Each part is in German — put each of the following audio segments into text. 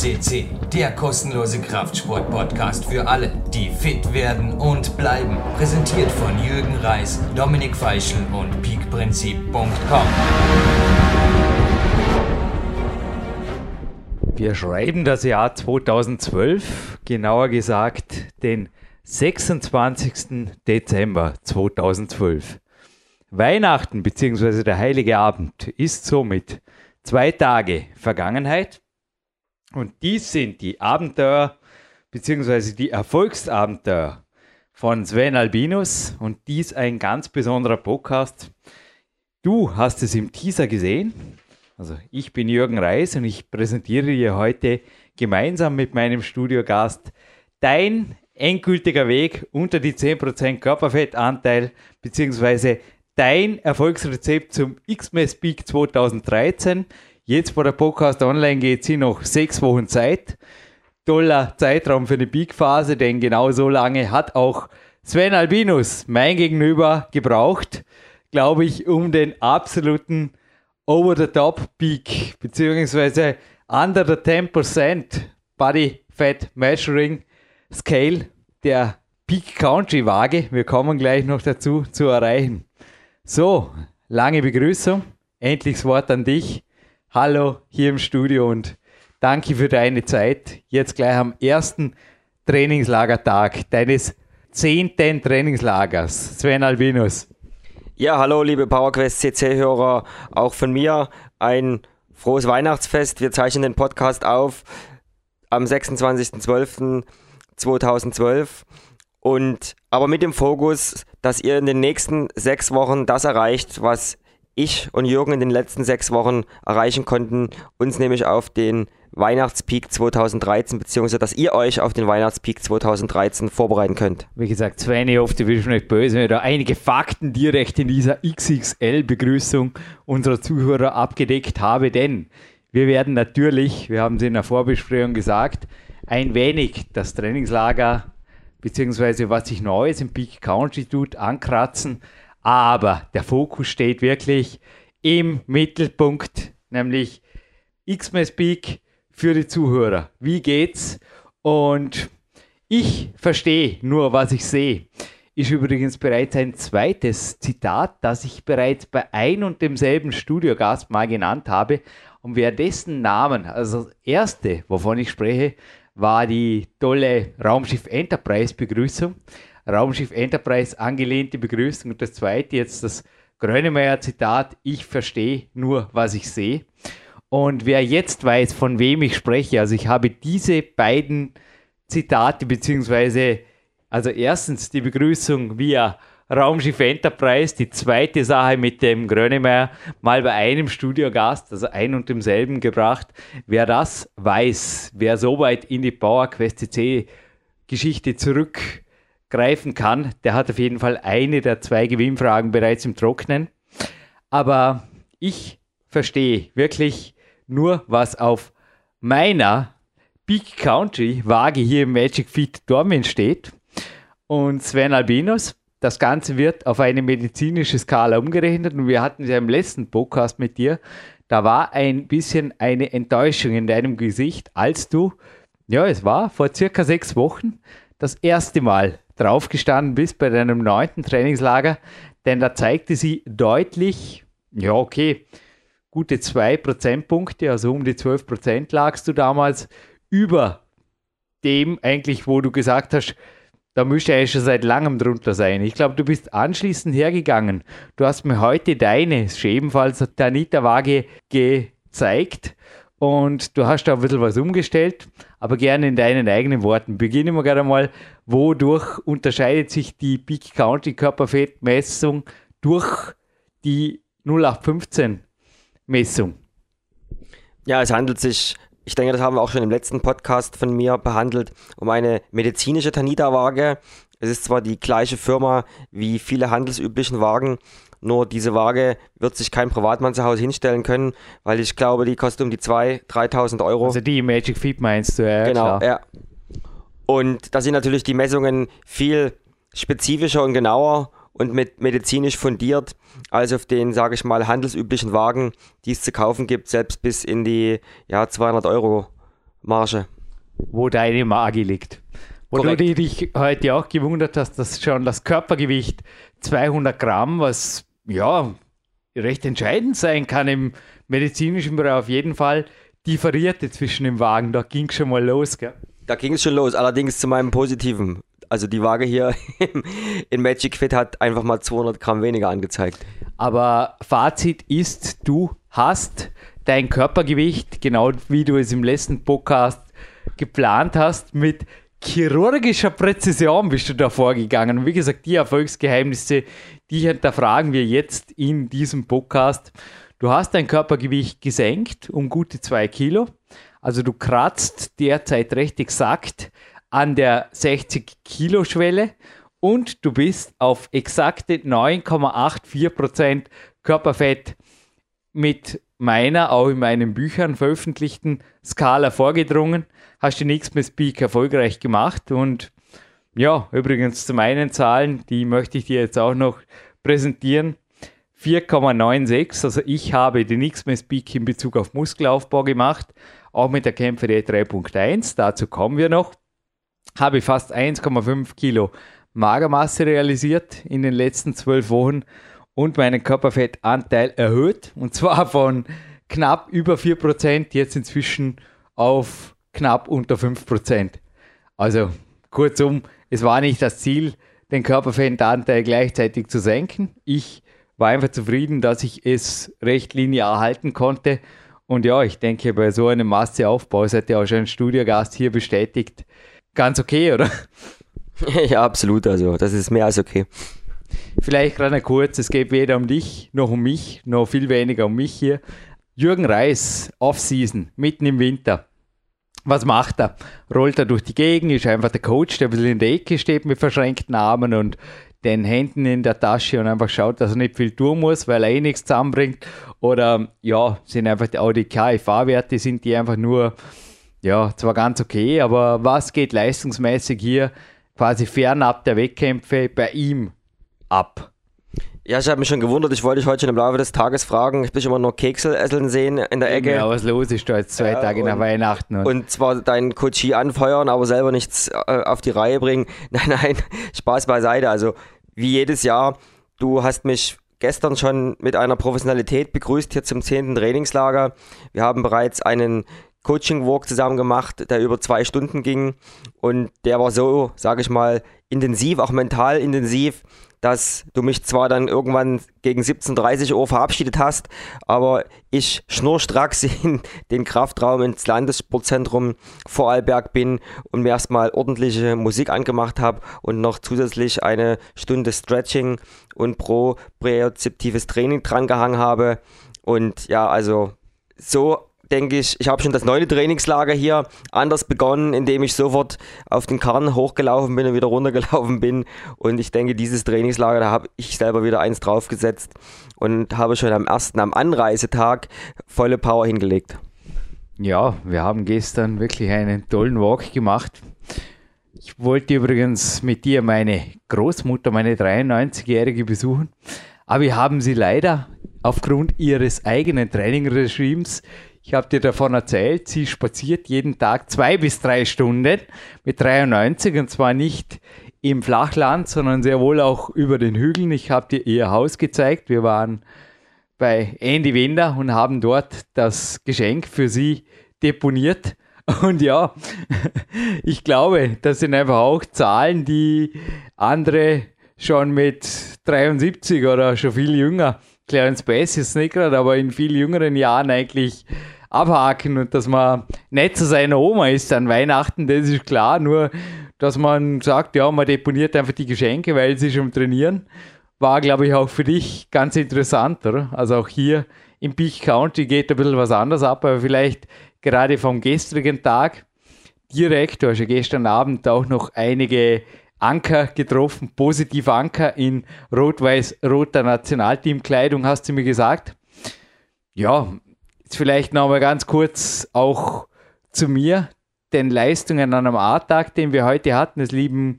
CC, der kostenlose Kraftsport-Podcast für alle, die fit werden und bleiben. Präsentiert von Jürgen Reis, Dominik Feischl und peakprinzip.com. Wir schreiben das Jahr 2012, genauer gesagt den 26. Dezember 2012. Weihnachten bzw. der Heilige Abend ist somit zwei Tage Vergangenheit und dies sind die Abenteuer bzw. die Erfolgsabenteuer von Sven Albinus und dies ein ganz besonderer Podcast. Du hast es im Teaser gesehen. Also ich bin Jürgen Reis und ich präsentiere dir heute gemeinsam mit meinem Studiogast dein endgültiger Weg unter die 10% Körperfettanteil bzw dein Erfolgsrezept zum X-Mess Peak 2013. Jetzt, wo der Podcast online geht, sind noch sechs Wochen Zeit. Toller Zeitraum für eine Peak-Phase, denn genau so lange hat auch Sven Albinus, mein Gegenüber, gebraucht, glaube ich, um den absoluten Over-the-Top-Peak, beziehungsweise under the 10% Body Fat Measuring Scale der Peak Country Waage, wir kommen gleich noch dazu, zu erreichen. So, lange Begrüßung. Endlich das Wort an dich. Hallo hier im Studio und danke für deine Zeit. Jetzt gleich am ersten Trainingslagertag deines zehnten Trainingslagers. Sven Albinus. Ja, hallo liebe PowerQuest CC-Hörer. Auch von mir ein frohes Weihnachtsfest. Wir zeichnen den Podcast auf am 26.12.2012 und aber mit dem Fokus, dass ihr in den nächsten sechs Wochen das erreicht, was ich und Jürgen in den letzten sechs Wochen erreichen konnten, uns nämlich auf den Weihnachtspeak 2013, beziehungsweise dass ihr euch auf den Weihnachtspeak 2013 vorbereiten könnt. Wie gesagt, Sven, ich hoffe, du bist nicht böse, wenn ich da einige Fakten direkt in dieser XXL-Begrüßung unserer Zuhörer abgedeckt habe, denn wir werden natürlich, wir haben es in der Vorbesprechung gesagt, ein wenig das Trainingslager beziehungsweise was sich Neues im Peak Country tut, ankratzen. Aber der Fokus steht wirklich im Mittelpunkt, nämlich Xmas Peak für die Zuhörer. Wie geht's? Und ich verstehe nur, was ich sehe. Ist übrigens bereits ein zweites Zitat, das ich bereits bei ein und demselben Studiogast mal genannt habe. Und wer dessen Namen, also das erste, wovon ich spreche, war die tolle Raumschiff Enterprise Begrüßung. Raumschiff Enterprise angelehnte Begrüßung. Und das zweite jetzt das Grönemeyer Zitat, ich verstehe nur, was ich sehe. Und wer jetzt weiß, von wem ich spreche, also ich habe diese beiden Zitate, beziehungsweise, also erstens die Begrüßung via Raumschiff Enterprise, die zweite Sache mit dem Grönemeyer, mal bei einem Studiogast, also ein und demselben gebracht. Wer das weiß, wer so weit in die PowerQuest CC Geschichte zurückgreifen kann, der hat auf jeden Fall eine der zwei Gewinnfragen bereits im Trocknen. Aber ich verstehe wirklich nur, was auf meiner Big Country Waage hier im Magic Feet Dormin steht. Und Sven Albinos, das Ganze wird auf eine medizinische Skala umgerechnet und wir hatten ja im letzten Podcast mit dir, da war ein bisschen eine Enttäuschung in deinem Gesicht, als du, ja, es war vor circa sechs Wochen, das erste Mal draufgestanden bist bei deinem neunten Trainingslager, denn da zeigte sie deutlich, ja, okay, gute zwei Prozentpunkte, also um die 12 Prozent lagst du damals über dem eigentlich, wo du gesagt hast, da müsste er schon seit langem drunter sein. Ich glaube, du bist anschließend hergegangen. Du hast mir heute deine, ebenfalls der Nita-Waage gezeigt und du hast da ein bisschen was umgestellt, aber gerne in deinen eigenen Worten. Beginnen wir gerade mal, wodurch unterscheidet sich die Peak County Körperfettmessung durch die 0815 Messung? Ja, es handelt sich ich denke, das haben wir auch schon im letzten Podcast von mir behandelt, um eine medizinische Tanita-Waage. Es ist zwar die gleiche Firma wie viele handelsüblichen Wagen, nur diese Waage wird sich kein Privatmann zu Hause hinstellen können, weil ich glaube, die kostet um die 2.000, 3.000 Euro. Also die Magic Feet meinst du, ja. Genau, klar. ja. Und da sind natürlich die Messungen viel spezifischer und genauer und mit medizinisch fundiert als auf den, sage ich mal, handelsüblichen Wagen, die es zu kaufen gibt, selbst bis in die ja, 200 Euro Marge. Wo deine Magie liegt. Wo Korrekt. du dich heute auch gewundert hast, dass schon das Körpergewicht 200 Gramm, was ja recht entscheidend sein kann im medizinischen Bereich auf jeden Fall, differierte zwischen dem Wagen. Da ging schon mal los. Gell? Da ging es schon los, allerdings zu meinem Positiven. Also die Waage hier in Magic Fit hat einfach mal 200 Gramm weniger angezeigt. Aber Fazit ist, du hast dein Körpergewicht, genau wie du es im letzten Podcast geplant hast, mit chirurgischer Präzision bist du da vorgegangen. Und wie gesagt, die Erfolgsgeheimnisse, die hinterfragen wir jetzt in diesem Podcast. Du hast dein Körpergewicht gesenkt um gute zwei Kilo. Also du kratzt derzeit recht exakt an der 60 Kilo Schwelle und du bist auf exakte 9,84% Körperfett mit meiner, auch in meinen Büchern veröffentlichten Skala vorgedrungen. Hast den X-Mess Peak erfolgreich gemacht und ja, übrigens zu meinen Zahlen, die möchte ich dir jetzt auch noch präsentieren. 4,96, also ich habe den X-Mess Peak in Bezug auf Muskelaufbau gemacht, auch mit der Kämpfer 3.1, dazu kommen wir noch. Habe fast 1,5 Kilo Magermasse realisiert in den letzten zwölf Wochen und meinen Körperfettanteil erhöht. Und zwar von knapp über 4% jetzt inzwischen auf knapp unter 5%. Also kurzum, es war nicht das Ziel, den Körperfettanteil gleichzeitig zu senken. Ich war einfach zufrieden, dass ich es recht linear halten konnte. Und ja, ich denke, bei so einem Masseaufbau, das hat ja auch schon ein Studiogast hier bestätigt, ganz okay, oder? ja, absolut. Also, das ist mehr als okay. Vielleicht gerade kurz, es geht weder um dich noch um mich, noch viel weniger um mich hier. Jürgen Reis, Off-Season, mitten im Winter. Was macht er? Rollt er durch die Gegend, ist einfach der Coach, der ein bisschen in der Ecke steht mit verschränkten Armen und den Händen in der Tasche und einfach schaut, dass er nicht viel tun muss, weil er eh nichts zusammenbringt. Oder ja, sind einfach auch die KFA-Werte, sind die einfach nur, ja, zwar ganz okay, aber was geht leistungsmäßig hier quasi fernab der Wettkämpfe bei ihm ab? Ja, ich habe mich schon gewundert, ich wollte dich heute schon im Laufe des Tages fragen. Ich bin immer noch Keksel esseln sehen in der Ecke. Ja, was los ist da jetzt zwei Ja, Tage nach und- Weihnachten. Und, Und zwar deinen Coachie anfeuern, aber selber nichts äh, auf die Reihe bringen. Nein, nein, Spaß beiseite. Also, wie jedes Jahr, du hast mich gestern schon mit einer Professionalität begrüßt hier zum 10. Trainingslager. Wir haben bereits einen Coaching-Walk zusammen gemacht, der über zwei Stunden ging. Und der war so, sage ich mal, intensiv, auch mental intensiv, dass du mich zwar dann irgendwann gegen 17.30 Uhr verabschiedet hast, aber ich schnurstracks in den Kraftraum ins Landessportzentrum Vorarlberg bin und mir erstmal ordentliche Musik angemacht habe und noch zusätzlich eine Stunde Stretching und propriozeptives Training drangehangen habe. Und ja, also so denke ich, ich habe schon das neunte Trainingslager hier anders begonnen, indem ich sofort auf den Karren hochgelaufen bin und wieder runtergelaufen bin. Und ich denke, dieses Trainingslager, da habe ich selber wieder eins draufgesetzt und habe schon am ersten, am Anreisetag volle Power hingelegt. ja, wir haben gestern wirklich einen tollen Walk gemacht. Ich wollte übrigens mit dir meine Großmutter, meine 93-Jährige, besuchen. Aber wir haben sie leider aufgrund ihres eigenen Trainingregimes, ich habe dir davon erzählt, sie spaziert jeden Tag zwei bis drei Stunden mit 93 und zwar nicht im Flachland, sondern sehr wohl auch über den Hügeln. Ich habe dir ihr Haus gezeigt. Wir waren bei Andy Wender und haben dort das Geschenk für sie deponiert. Und ja, ich glaube, das sind einfach auch Zahlen, die andere schon mit 73 oder schon viel jünger, Clarence Bass ist nicht gerade, aber in viel jüngeren Jahren eigentlich abhaken und dass man nicht zu seiner Oma ist an Weihnachten, das ist klar, nur dass man sagt, ja, man deponiert einfach die Geschenke, weil sie schon trainieren war, glaube ich, auch für dich ganz interessant, oder? Also auch hier im Peak County geht ein bisschen was anderes ab, aber vielleicht gerade vom gestrigen Tag direkt, du hast ja gestern Abend auch noch einige Anker getroffen, positive Anker in rot-weiß-roter Nationalteamkleidung, hast du mir gesagt. Ja, jetzt vielleicht noch mal ganz kurz auch zu mir, den Leistungen an einem A-Tag, den wir heute hatten. Es lieben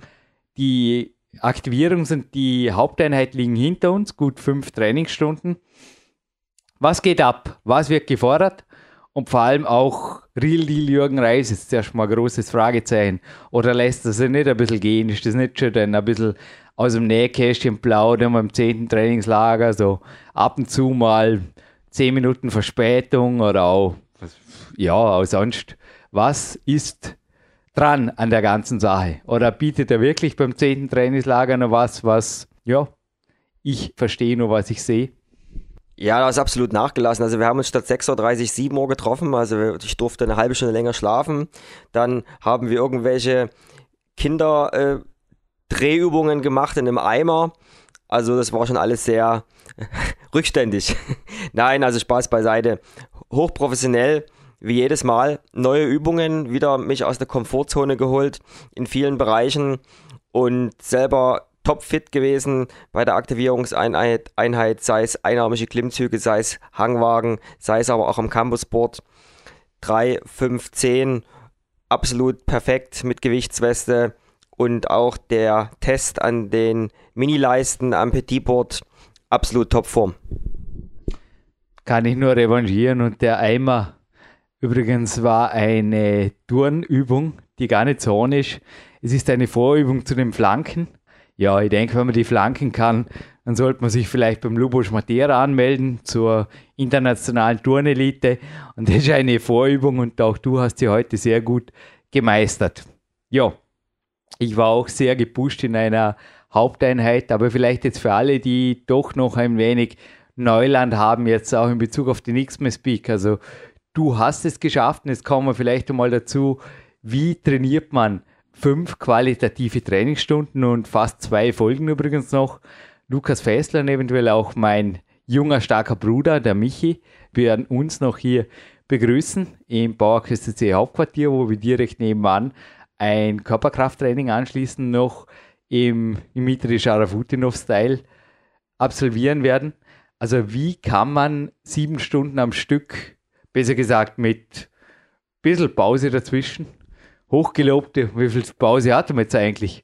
die Aktivierungs- und die Haupteinheit liegen hinter uns, gut fünf Trainingsstunden. Was geht ab? Was wird gefordert? Und vor allem auch Real Deal Jürgen Reis ist zuerst mal ein großes Fragezeichen. Oder lässt er sich nicht ein bisschen gehen? Ist das nicht schon dann ein bisschen aus dem Nähkästchen plaudern beim 10. Trainingslager? So ab und zu mal 10 Minuten Verspätung oder auch, ja, auch sonst. Was ist dran an der ganzen Sache? Oder bietet er wirklich beim 10. Trainingslager noch was, was, ja, ich verstehe nur, was ich sehe? Ja, das ist absolut nachgelassen. Also wir haben uns statt 6.30 Uhr 7 Uhr getroffen. Also ich durfte eine halbe Stunde länger schlafen. Dann haben wir irgendwelche Kinder-Drehübungen äh, gemacht in einem Eimer. Also das war schon alles sehr rückständig. Nein, also Spaß beiseite. Hochprofessionell, wie jedes Mal. Neue Übungen, wieder mich aus der Komfortzone geholt in vielen Bereichen und selber topfit gewesen bei der Aktivierungseinheit, Einheit, sei es einarmige Klimmzüge, sei es Hangwagen, sei es aber auch am Campusboard. 3, 5, 10, absolut perfekt mit Gewichtsweste und auch der Test an den Mini-Leisten am Petitboard, absolut Topform. Kann ich nur revanchieren und der Eimer übrigens war eine Turnübung, die gar nicht so ist. Es ist eine Vorübung zu den Flanken ja, ich denke, wenn man die flanken kann, dann sollte man sich vielleicht beim Lubos Matera anmelden zur internationalen Turnelite. Und das ist eine Vorübung und auch du hast sie heute sehr gut gemeistert. Ja, ich war auch sehr gepusht in einer Haupteinheit, aber vielleicht jetzt für alle, die doch noch ein wenig Neuland haben, jetzt auch in Bezug auf den X-Men Speak. Also du hast es geschafft und jetzt kommen wir vielleicht einmal dazu, wie trainiert man fünf qualitative Trainingsstunden und fast zwei Folgen übrigens noch. Lukas Fessler und eventuell auch mein junger, starker Bruder, der Michi, werden uns noch hier begrüßen im Bauerküste C Hauptquartier, wo wir direkt nebenan ein Körperkrafttraining anschließend noch im Dimitri Sharafutinov-Style absolvieren werden. Also wie kann man sieben Stunden am Stück, besser gesagt mit ein bisschen Pause dazwischen, hochgelobte, wie viel Pause hatten wir jetzt eigentlich?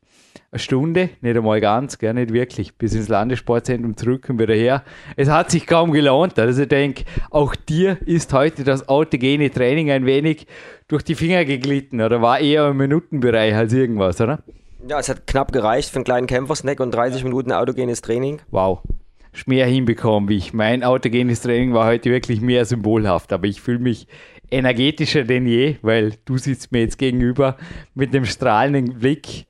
Eine Stunde, nicht einmal ganz, gar nicht wirklich, bis ins Landessportzentrum zurück und wieder her. Es hat sich kaum gelohnt. Also ich denke, auch dir ist heute das autogene Training ein wenig durch die Finger geglitten oder war eher im Minutenbereich als irgendwas, oder? Ja, es hat knapp gereicht für einen kleinen Kämpfersnack und 30 Minuten autogenes Training. Wow. Mehr hinbekommen wie ich. Mein autogenes Training war heute wirklich mehr symbolhaft, aber ich fühle mich energetischer denn je, weil du sitzt mir jetzt gegenüber mit dem strahlenden Blick,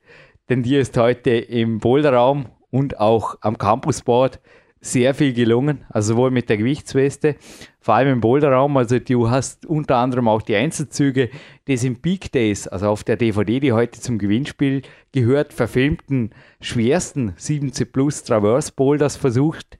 denn dir ist heute im Boulderraum und auch am Campusboard sehr viel gelungen, also sowohl mit der Gewichtsweste, vor allem im Boulderraum, also du hast unter anderem auch die Einzelzüge des im Peak Days, also auf der DVD, die heute zum Gewinnspiel gehört, verfilmten schwersten 7C Plus Traverse Boulders versucht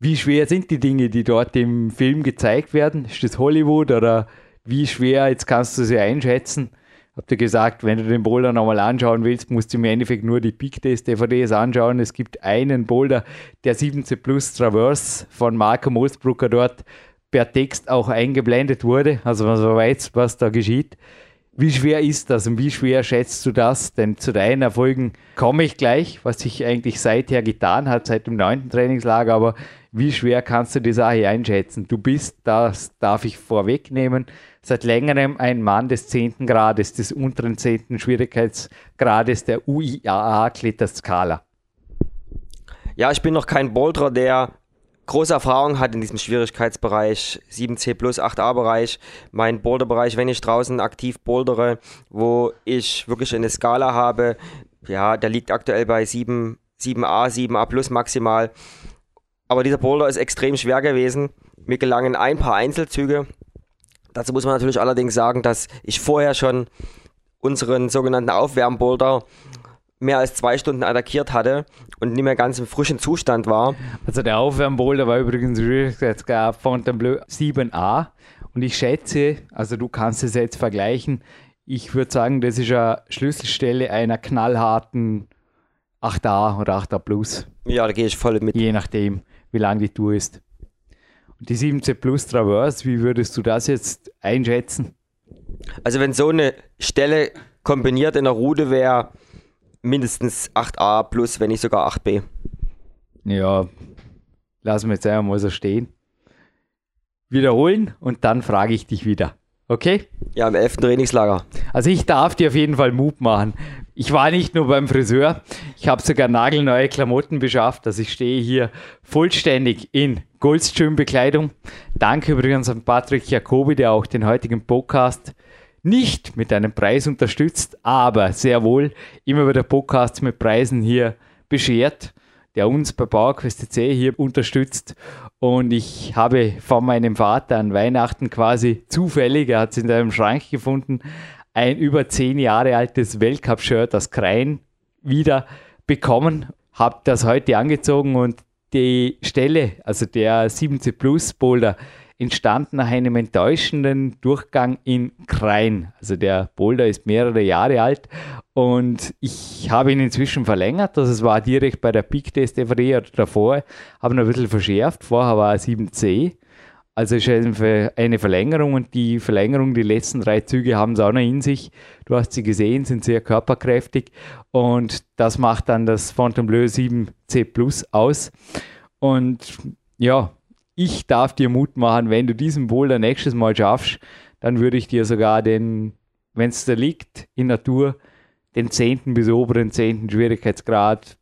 wie schwer sind die Dinge, die dort im Film gezeigt werden? Ist das Hollywood oder wie schwer, jetzt kannst du sie einschätzen? Habt ihr gesagt, wenn du den Boulder nochmal anschauen willst, musst du im Endeffekt nur die Big Days DVDs anschauen. Es gibt einen Boulder, der 17 Plus Traverse von Marco Mosbrucker dort per Text auch eingeblendet wurde. Also man weiß, was da geschieht. Wie schwer ist das und wie schwer schätzt du das? Denn zu deinen Erfolgen komme ich gleich, was sich eigentlich seither getan hat, seit dem neunten Trainingslager. Aber wie schwer kannst du die Sache einschätzen? Du bist, das darf ich vorwegnehmen, seit längerem ein Mann des zehnten Grades, des unteren zehnten Schwierigkeitsgrades der UIAA-Kletterskala. Ja, ich bin noch kein Boulderer, der große Erfahrung hat in diesem Schwierigkeitsbereich, 7C plus 8A-Bereich, mein Boulderbereich, wenn ich draußen aktiv bouldere, wo ich wirklich eine Skala habe, ja, der liegt aktuell bei 7, 7A, 7A plus maximal. Aber dieser Boulder ist extrem schwer gewesen. Mir gelangen ein paar Einzelzüge. Dazu muss man natürlich allerdings sagen, dass ich vorher schon unseren sogenannten Aufwärmboulder mehr als zwei Stunden attackiert hatte und nicht mehr ganz im frischen Zustand war. Also der Aufwärmboulder war übrigens Schwierigkeitsgrad Fontainebleau 7a und ich schätze, also du kannst es jetzt vergleichen, ich würde sagen, das ist eine Schlüsselstelle einer knallharten 8a oder 8a Plus. Ja, da gehe ich voll mit. Je nachdem, wie lang die Tour ist. Und die 7C Plus Traverse, wie würdest du das jetzt einschätzen? Also wenn so eine Stelle kombiniert in der Route wäre, mindestens 8a plus, wenn nicht sogar 8b. Ja, lassen wir jetzt einmal so stehen. Wiederholen und dann frage ich dich wieder. Okay? Ja, im 11. Trainingslager. Also ich darf dir auf jeden Fall Mut machen. Ich war nicht nur beim Friseur, ich habe sogar nagelneue Klamotten beschafft. Also ich stehe hier vollständig in Goldstream-Bekleidung. Danke übrigens an Patrick Jacobi, der auch den heutigen Podcast nicht mit einem Preis unterstützt, aber sehr wohl immer wieder Podcasts mit Preisen hier beschert, der uns bei PowerQuest hier unterstützt. Und ich habe von meinem Vater an Weihnachten quasi zufällig, er hat es in einem Schrank gefunden, ein über zehn Jahre altes Weltcup-Shirt aus Krein wieder bekommen. Habe das heute angezogen und die Stelle, also der 7C Plus Boulder, entstand nach einem enttäuschenden Durchgang in Krein. Also der Boulder ist mehrere Jahre alt und ich habe ihn inzwischen verlängert. Also es war direkt bei der Peak Test DVD oder davor, habe ihn ein bisschen verschärft. Vorher war er 7C. Also ist eine Verlängerung und die Verlängerung, die letzten drei Züge haben es auch noch in sich. Du hast sie gesehen, sind sehr körperkräftig und das macht dann das Bleu 7C Plus aus. Und ja, ich darf dir Mut machen, wenn du diesen Boulder nächstes Mal schaffst, dann würde ich dir sogar den, wenn es da liegt, in Natur, den 10. bis oberen 10. Schwierigkeitsgrad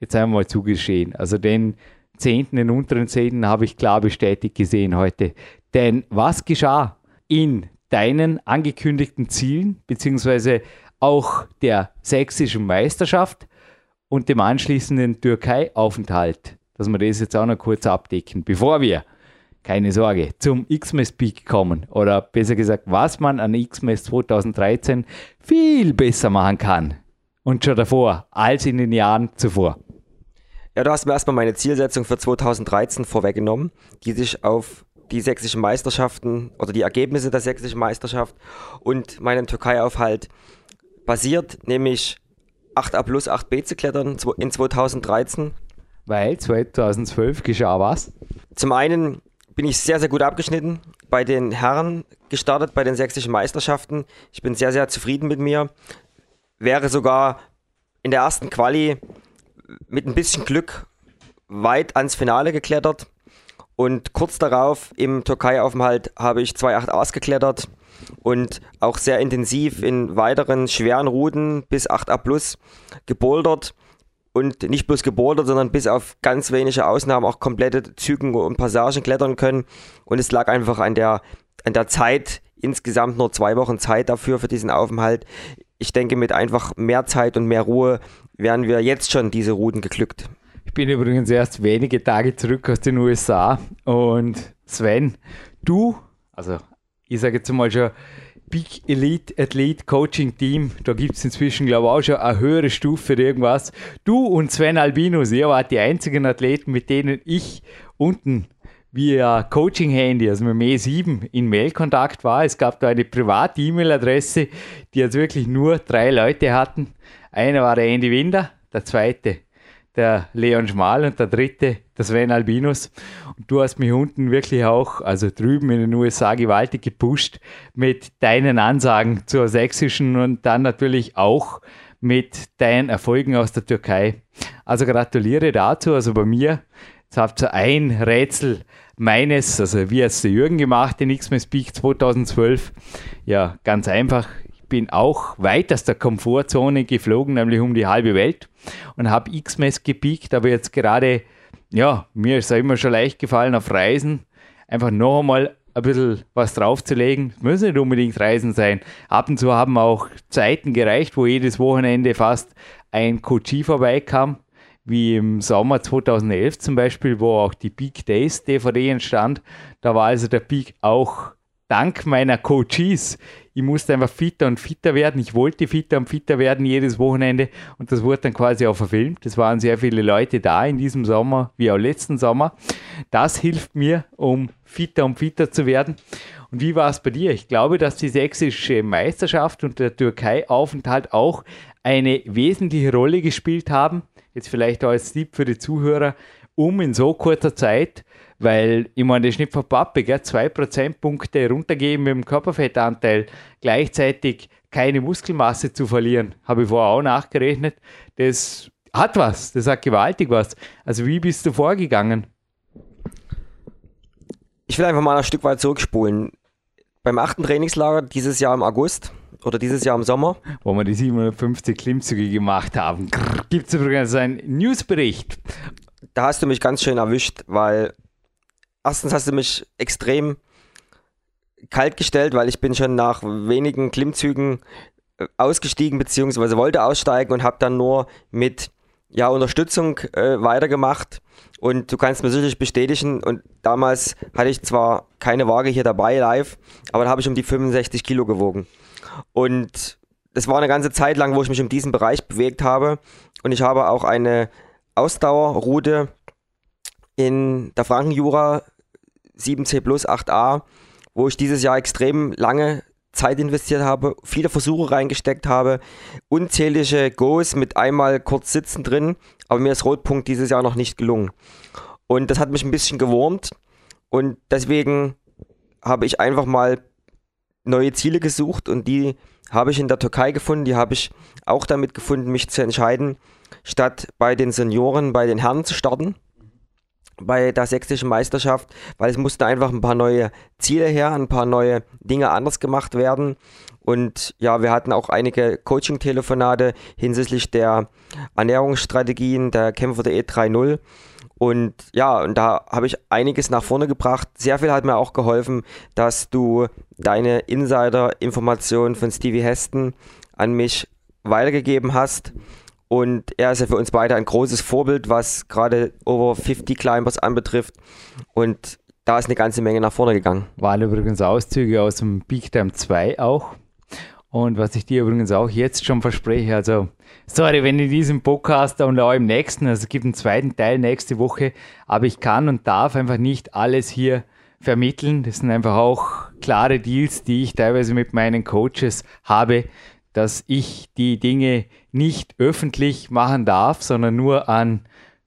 jetzt einmal zugestehen. Also den 10., den unteren 10. habe ich klar bestätigt gesehen heute. Denn was geschah in deinen angekündigten Zielen, beziehungsweise auch der sächsischen Meisterschaft und dem anschließenden Türkei-Aufenthalt? Dass wir das jetzt auch noch kurz abdecken, bevor wir, keine Sorge, zum Xmas Peak kommen. Oder besser gesagt, was man an Xmas 2013 viel besser machen kann. Und schon davor, als in den Jahren zuvor. Ja, du hast mir erstmal meine Zielsetzung für 2013 vorweggenommen, die sich auf die sächsischen Meisterschaften oder die Ergebnisse der sächsischen Meisterschaft und meinen Türkei-Aufhalt basiert, nämlich 8a plus 8b zu klettern in 2013 weil 2012 geschah was? Zum einen bin ich sehr, sehr gut abgeschnitten. Bei den Herren gestartet, bei den sächsischen Meisterschaften. Ich bin sehr, sehr zufrieden mit mir. Wäre sogar in der ersten Quali mit ein bisschen Glück weit ans Finale geklettert. Und kurz darauf im Türkei-Aufenthalt habe ich 2,8 ausgeklettert und auch sehr intensiv in weiteren schweren Routen bis 8a plus gebouldert und nicht bloß gebouldert, sondern bis auf ganz wenige Ausnahmen auch komplette Zügen und Passagen klettern können. Und es lag einfach an der, an der Zeit, insgesamt nur zwei Wochen Zeit dafür, für diesen Aufenthalt. Ich denke, mit einfach mehr Zeit und mehr Ruhe wären wir jetzt schon diese Routen geglückt. Ich bin übrigens erst wenige Tage zurück aus den USA und Sven, du, also ich sage jetzt mal schon, Big Elite Athlete Coaching Team. Da gibt es inzwischen, glaube ich, auch schon eine höhere Stufe für irgendwas. Du und Sven Albinus, ihr wart die einzigen Athleten, mit denen ich unten via Coaching-Handy, also mit dem E7, in Mailkontakt war. Es gab da eine private E-Mail-Adresse, die jetzt wirklich nur drei Leute hatten. Einer war der Andy Winder, der zweite der Leon Schmal und der dritte, der Sven Albinus. Und du hast mich unten wirklich auch, also drüben in den USA, gewaltig gepusht mit deinen Ansagen zur sächsischen und dann natürlich auch mit deinen Erfolgen aus der Türkei. Also gratuliere dazu. Also bei mir, jetzt habt ihr ein Rätsel meines, also wie hat es der Jürgen gemacht in X-Men Peak 2012? Ja, ganz einfach bin auch weit aus der Komfortzone geflogen, nämlich um die halbe Welt und habe X-Mess gepiekt, aber jetzt gerade, ja, mir ist es immer schon leicht gefallen auf Reisen, einfach noch einmal ein bisschen was draufzulegen. Es müssen nicht unbedingt Reisen sein. Ab und zu haben auch Zeiten gereicht, wo jedes Wochenende fast ein Coachie vorbeikam, wie im Sommer 2011 zum Beispiel, wo auch die Peak Days DVD entstand. Da war also der Peak auch dank meiner Coaches ich musste einfach fitter und fitter werden. Ich wollte fitter und fitter werden jedes Wochenende und das wurde dann quasi auch verfilmt. Es waren sehr viele Leute da in diesem Sommer, wie auch letzten Sommer. Das hilft mir, um fitter und fitter zu werden. Und wie war es bei dir? Ich glaube, dass die sächsische Meisterschaft und der Türkei-Aufenthalt auch eine wesentliche Rolle gespielt haben. Jetzt vielleicht auch als Tipp für die Zuhörer, um in so kurzer Zeit weil, ich meine, das ist nicht von Pappe, gell? zwei Prozentpunkte runtergeben mit dem Körperfettanteil, gleichzeitig keine Muskelmasse zu verlieren, habe ich vorher auch nachgerechnet. Das hat was, das hat gewaltig was. Also, wie bist du vorgegangen? Ich will einfach mal ein Stück weit zurückspulen. beim achten Trainingslager dieses Jahr im August oder dieses Jahr im Sommer. Wo wir die 750 Klimmzüge gemacht haben. Gibt es übrigens einen Newsbericht. Da hast du mich ganz schön erwischt, weil erstens hast du mich extrem kalt gestellt, weil ich bin schon nach wenigen Klimmzügen äh, ausgestiegen bzw. wollte aussteigen und habe dann nur mit ja, Unterstützung äh, weitergemacht. Und du kannst mir sicherlich bestätigen, und damals hatte ich zwar keine Waage hier dabei live, aber da habe ich um die 65 Kilo gewogen. Und das war eine ganze Zeit lang, wo ich mich in diesem Bereich bewegt habe. Und ich habe auch eine Ausdauerroute in der Frankenjura 7C plus 8a, wo ich dieses Jahr extrem lange Zeit investiert habe, viele Versuche reingesteckt habe, unzählige Goes mit einmal kurz sitzen drin, aber mir ist Rotpunkt dieses Jahr noch nicht gelungen. Und das hat mich ein bisschen gewurmt. Und deswegen habe ich einfach mal neue Ziele gesucht und die habe ich in der Türkei gefunden, die habe ich auch damit gefunden, mich zu entscheiden, statt bei den Senioren, bei den Herren zu starten bei der sächsischen Meisterschaft, weil es mussten einfach ein paar neue Ziele her, ein paar neue Dinge anders gemacht werden. Und ja, wir hatten auch einige Coaching-Telefonate hinsichtlich der Ernährungsstrategien der Kämpfer der E3.0. Und ja, und da habe ich einiges nach vorne gebracht. Sehr viel hat mir auch geholfen, dass du deine Insider-Informationen von Stevie Heston an mich weitergegeben hast. Und er ist ja für uns beide ein großes Vorbild, was gerade Over 50 Climbers anbetrifft. Und da ist eine ganze Menge nach vorne gegangen. Waren übrigens Auszüge aus dem Big Time 2 auch. Und was ich dir übrigens auch jetzt schon verspreche, also sorry, wenn in diesem Podcast und auch im nächsten, also es gibt einen zweiten Teil nächste Woche, aber ich kann und darf einfach nicht alles hier vermitteln. Das sind einfach auch klare Deals, die ich teilweise mit meinen Coaches habe, dass ich die Dinge nicht öffentlich machen darf, sondern nur an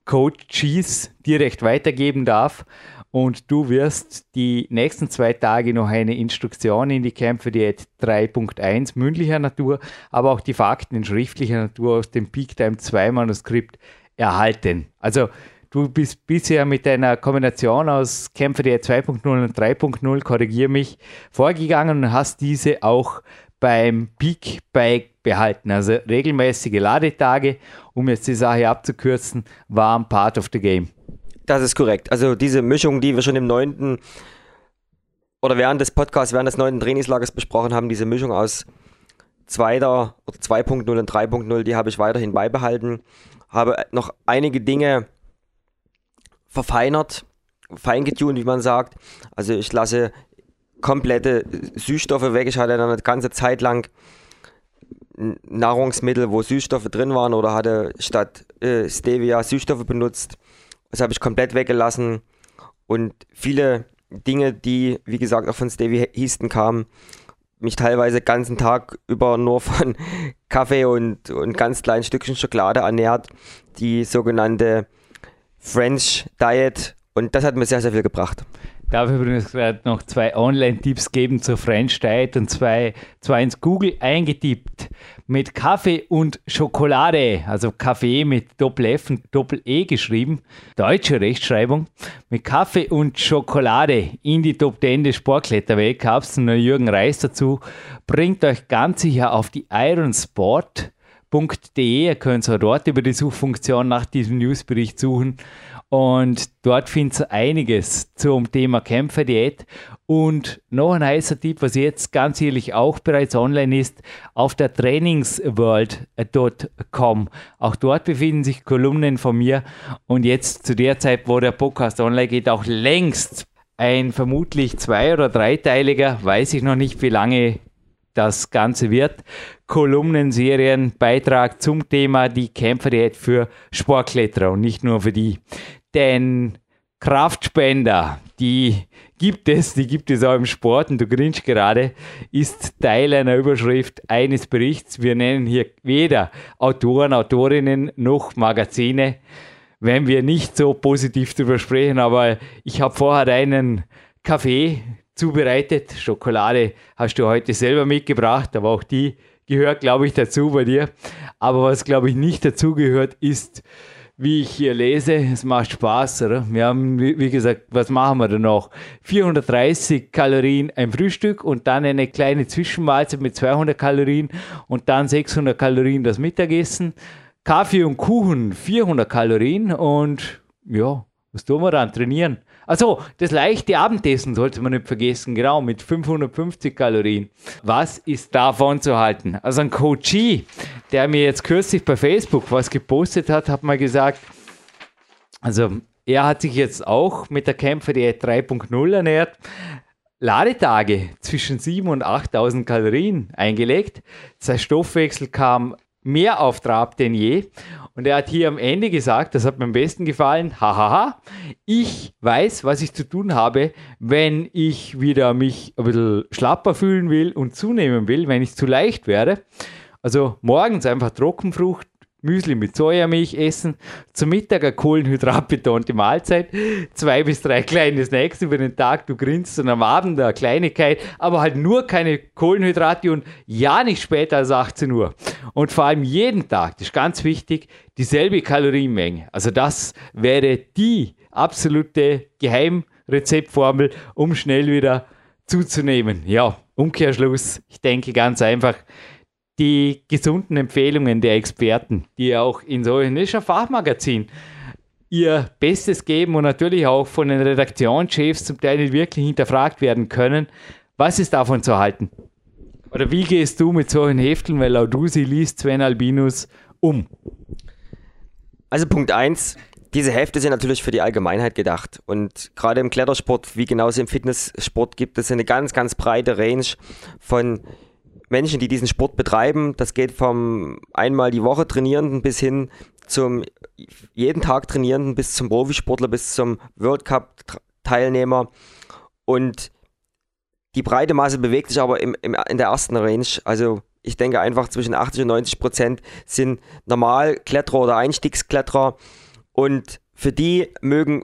Coaches direkt weitergeben darf. Und du wirst die nächsten zwei Tage noch eine Instruktion in die Kämpfe Diät 3.1 mündlicher Natur, aber auch die Fakten in schriftlicher Natur aus dem Peak Time 2 Manuskript erhalten. Also du bist bisher mit einer Kombination aus Kämpfe Diät 2.0 und 3.0, korrigiere mich, vorgegangen und hast diese auch beim Peak Bike behalten. Also regelmäßige Ladetage, um jetzt die Sache abzukürzen, waren part of the game. Das ist korrekt. Also diese Mischung, die wir schon im neunten oder während des Podcasts, während des neunten Trainingslagers besprochen haben, diese Mischung aus zweiter oder 2.0 und 3.0, die habe ich weiterhin beibehalten. Habe noch einige Dinge verfeinert, feingetunt, wie man sagt. Also ich lasse komplette Süßstoffe weg. Ich hatte dann eine ganze Zeit lang Nahrungsmittel, wo Süßstoffe drin waren oder hatte statt äh, Stevia Süßstoffe benutzt. Das habe ich komplett weggelassen. Und viele Dinge, die, wie gesagt, auch von Stevie Heaston kamen, mich teilweise ganzen Tag über nur von Kaffee und, und ganz kleinen Stückchen Schokolade ernährt. Die sogenannte French Diet. Und das hat mir sehr, sehr viel gebracht darf übrigens gerade noch zwei Online-Tipps geben zur French Diet und zwei, zwei ins Google eingetippt. Mit Kaffee und Schokolade, also Kaffee mit Doppel-F und Doppel-E geschrieben, deutsche Rechtschreibung, mit Kaffee und Schokolade in die Top 10 des Sportkletterweltcups. Und Jürgen Reis dazu, bringt euch ganz sicher auf die Ironsport.de. Ihr könnt auch dort über die Suchfunktion nach diesem Newsbericht suchen und dort findest du einiges zum Thema Kämpferdiät. Und noch ein heißer Tipp, was jetzt ganz ehrlich auch bereits online ist, auf der trainingsworld.com. Auch dort befinden sich Kolumnen von mir. Und jetzt zu der Zeit, wo der Podcast online geht, auch längst ein vermutlich zwei- oder dreiteiliger, weiß ich noch nicht, wie lange das Ganze wird. Kolumnenserien, Beitrag zum Thema die Kämpferdiät für Sportkletterer und nicht nur für die. Denn Kraftspender, die gibt es, die gibt es auch im Sport und du grinst gerade, ist Teil einer Überschrift eines Berichts. Wir nennen hier weder Autoren, Autorinnen noch Magazine, wenn wir nicht so positiv darüber sprechen, aber ich habe vorher einen Kaffee zubereitet. Schokolade hast du heute selber mitgebracht, aber auch die gehört, glaube ich, dazu bei dir. Aber was, glaube ich, nicht dazu gehört, ist wie ich hier lese, es macht Spaß, oder? Wir haben, wie gesagt, was machen wir denn noch? 430 Kalorien ein Frühstück und dann eine kleine Zwischenmahlzeit mit 200 Kalorien und dann 600 Kalorien das Mittagessen. Kaffee und Kuchen 400 Kalorien und ja, was tun wir dann? Trainieren. Also das leichte Abendessen sollte man nicht vergessen, genau, mit 550 Kalorien. Was ist davon zu halten? Also ein Coachie, der mir jetzt kürzlich bei Facebook was gepostet hat, hat mal gesagt, also er hat sich jetzt auch mit der Kämpfer Diät 3.0 ernährt. Ladetage zwischen 7.000 und 8.000 Kalorien eingelegt. Sein Stoffwechsel kam mehr auf Trab denn je. Und er hat hier am Ende gesagt, das hat mir am besten gefallen, hahaha, ich weiß, was ich zu tun habe, wenn ich wieder mich ein bisschen schlapper fühlen will und zunehmen will, wenn ich zu leicht werde. Also morgens einfach Trockenfrucht, Müsli mit Sojamilch essen, zum Mittag eine kohlenhydratbetonte Mahlzeit, zwei bis drei kleine Snacks über den Tag, du grinst und am Abend eine Kleinigkeit, aber halt nur keine Kohlenhydrate und ja nicht später als 18 Uhr. Und vor allem jeden Tag, das ist ganz wichtig, dieselbe Kalorienmenge. Also das wäre die absolute Geheimrezeptformel, um schnell wieder zuzunehmen. Ja, Umkehrschluss, ich denke ganz einfach, die gesunden Empfehlungen der Experten, die auch in so einem Fachmagazin ihr Bestes geben und natürlich auch von den Redaktionschefs zum Teil nicht wirklich hinterfragt werden können. Was ist davon zu halten? Oder wie gehst du mit solchen Hefteln, weil auch du sie liest, Sven Albinus, um? Also Punkt 1, diese Hefte sind natürlich für die Allgemeinheit gedacht. Und gerade im Klettersport, wie genauso im Fitnesssport, gibt es eine ganz, ganz breite Range von Menschen, die diesen Sport betreiben. Das geht vom einmal die Woche Trainierenden bis hin zum jeden Tag Trainierenden, bis zum Profisportler, bis zum World Cup Teilnehmer. Und die breite Masse bewegt sich aber im, im, in der ersten Range. Also ich denke einfach zwischen 80 und 90 Prozent sind Normalkletterer oder Einstiegskletterer. Und für die mögen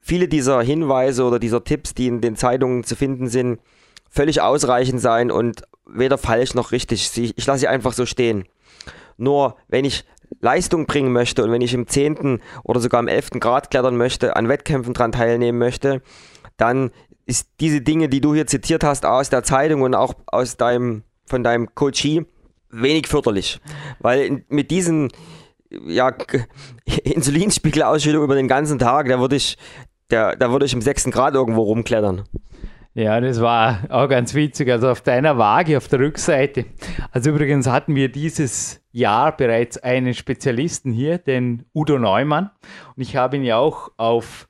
viele dieser Hinweise oder dieser Tipps, die in den Zeitungen zu finden sind, völlig ausreichend sein und weder falsch noch richtig. Ich lasse sie einfach so stehen. Nur wenn ich Leistung bringen möchte und wenn ich im 10. oder sogar im 11. Grad klettern möchte, an Wettkämpfen daran teilnehmen möchte, dann ist diese Dinge, die du hier zitiert hast aus der Zeitung und auch aus deinem, von deinem Coachie, wenig förderlich. Weil mit diesen ja, Insulinspiegelausschüttung über den ganzen Tag, da würde ich, da, da würde ich im 6. Grad irgendwo rumklettern. Ja, das war auch ganz witzig. Also auf deiner Waage auf der Rückseite. Also übrigens hatten wir dieses Jahr bereits einen Spezialisten hier, den Udo Neumann. Und ich habe ihn ja auch auf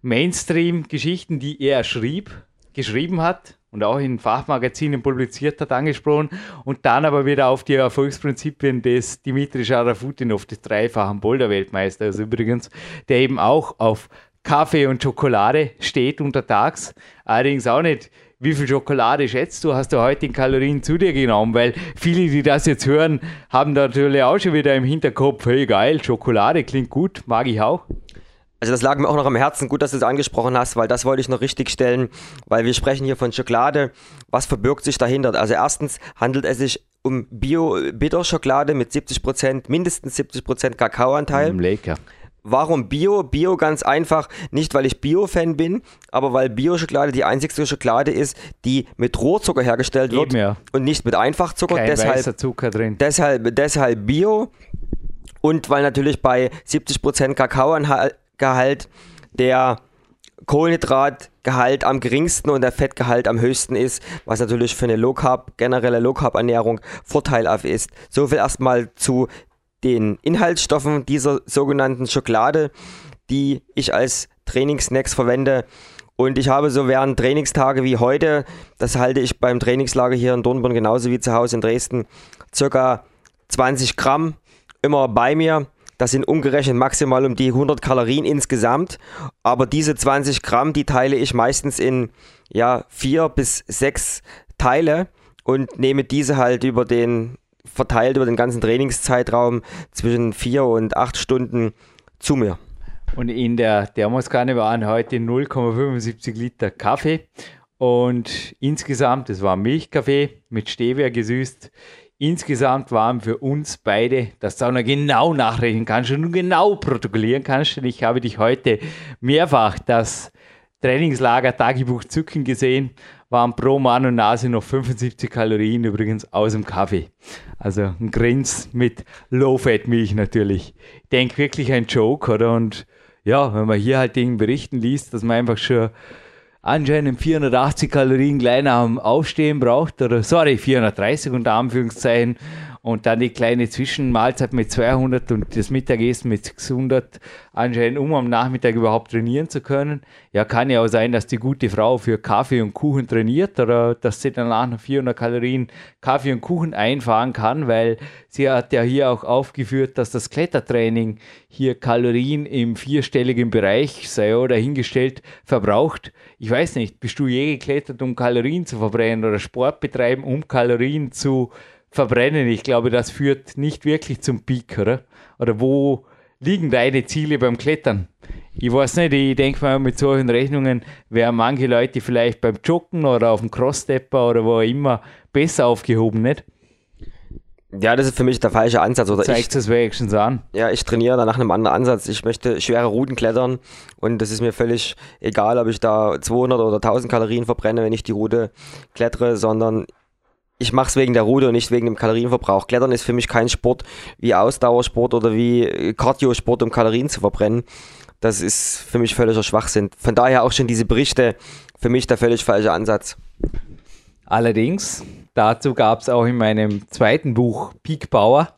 Mainstream-Geschichten, die er schrieb, geschrieben hat und auch in Fachmagazinen publiziert hat, angesprochen und dann aber wieder auf die Erfolgsprinzipien des Dimitri Scharafutinov, des dreifachen Boulder-Weltmeisters übrigens, der eben auch auf Kaffee und Schokolade steht untertags. Allerdings auch nicht, wie viel Schokolade schätzt du, hast du heute in Kalorien zu dir genommen? Weil viele, die das jetzt hören, haben natürlich auch schon wieder im Hinterkopf, hey geil, Schokolade klingt gut, mag ich auch. Also das lag mir auch noch am Herzen, gut, dass du es angesprochen hast, weil das wollte ich noch richtig stellen, weil wir sprechen hier von Schokolade. Was verbirgt sich dahinter? Also erstens handelt es sich um Bio-Bitterschokolade mit 70%, mindestens 70% Kakaoanteil. Mm, lecker. Warum Bio? Bio ganz einfach, nicht weil ich Bio-Fan bin, aber weil Bio-Schokolade die einzigste Schokolade ist, die mit Rohrzucker hergestellt wird Eben, ja. und nicht mit Einfachzucker. Kein deshalb, Zucker drin. Deshalb, deshalb Bio und weil natürlich bei 70% Kakaogehalt der Kohlenhydratgehalt am geringsten und der Fettgehalt am höchsten ist, was natürlich für eine Low Carb, generelle Low Carb Ernährung vorteilhaft ist. So viel erstmal zu den Inhaltsstoffen dieser sogenannten Schokolade, die ich als Trainingssnacks verwende. Und ich habe so während Trainingstage wie heute, das halte ich beim Trainingslager hier in Dornborn genauso wie zu Hause in Dresden, circa 20 Gramm immer bei mir. Das sind umgerechnet maximal um die 100 Kalorien insgesamt. Aber diese 20 Gramm, die teile ich meistens in ja, vier bis sechs Teile und nehme diese halt über den verteilt über den ganzen Trainingszeitraum zwischen vier und acht Stunden zu mir. Und in der Thermoskanne waren heute 0,75 Liter Kaffee. Und insgesamt, das war Milchkaffee mit Stevia gesüßt, Insgesamt waren für uns beide, dass du auch noch genau nachrechnen kannst und genau protokollieren kannst, denn ich habe dich heute mehrfach das Trainingslager Tagebuch Zücken gesehen, waren pro Mann und Nase noch 75 Kalorien übrigens aus dem Kaffee. Also ein Grins mit Low-Fat-Milch natürlich. Ich denke wirklich ein Joke, oder? Und ja, wenn man hier halt den Berichten liest, dass man einfach schon anscheinend 480 Kalorien gleich am Aufstehen braucht, oder sorry, 430 unter Anführungszeichen, und dann die kleine Zwischenmahlzeit mit 200 und das Mittagessen mit 600 anscheinend, um am Nachmittag überhaupt trainieren zu können. Ja, kann ja auch sein, dass die gute Frau für Kaffee und Kuchen trainiert oder dass sie danach noch 400 Kalorien Kaffee und Kuchen einfahren kann, weil sie hat ja hier auch aufgeführt, dass das Klettertraining hier Kalorien im vierstelligen Bereich, sei oder hingestellt, verbraucht. Ich weiß nicht, bist du je geklettert, um Kalorien zu verbrennen oder Sport betreiben, um Kalorien zu verbrennen? Verbrennen. Ich glaube, das führt nicht wirklich zum Peak, oder? Oder wo liegen deine Ziele beim Klettern? Ich weiß nicht, ich denke mal, mit solchen Rechnungen wären manche Leute vielleicht beim Joggen oder auf dem Crossstepper oder wo auch immer besser aufgehoben, nicht? Ja, das ist für mich der falsche Ansatz. Oder Zeigt es wenigstens an. Ja, ich trainiere da nach einem anderen Ansatz. Ich möchte schwere Routen klettern und das ist mir völlig egal, ob ich da 200 oder 1000 Kalorien verbrenne, wenn ich die Route klettere, sondern ich mache es wegen der Route und nicht wegen dem Kalorienverbrauch. Klettern ist für mich kein Sport wie Ausdauersport oder wie Cardiosport, um Kalorien zu verbrennen. Das ist für mich völliger Schwachsinn. Von daher auch schon diese Berichte für mich der völlig falsche Ansatz. Allerdings, dazu gab es auch in meinem zweiten Buch Peak Power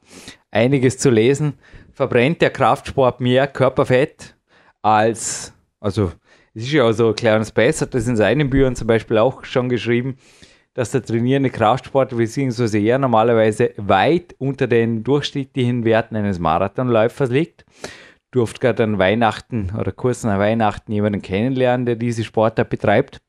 einiges zu lesen. Verbrennt der Kraftsport mehr Körperfett als, also es ist ja auch so ein kleines Besser, das in seinen Büchern zum Beispiel auch schon geschrieben, dass der trainierende Kraftsportler bzw. er normalerweise weit unter den durchschnittlichen Werten eines Marathonläufers liegt. Durfte gerade an Weihnachten oder kurz nach Weihnachten jemanden kennenlernen, der diese Sportart betreibt.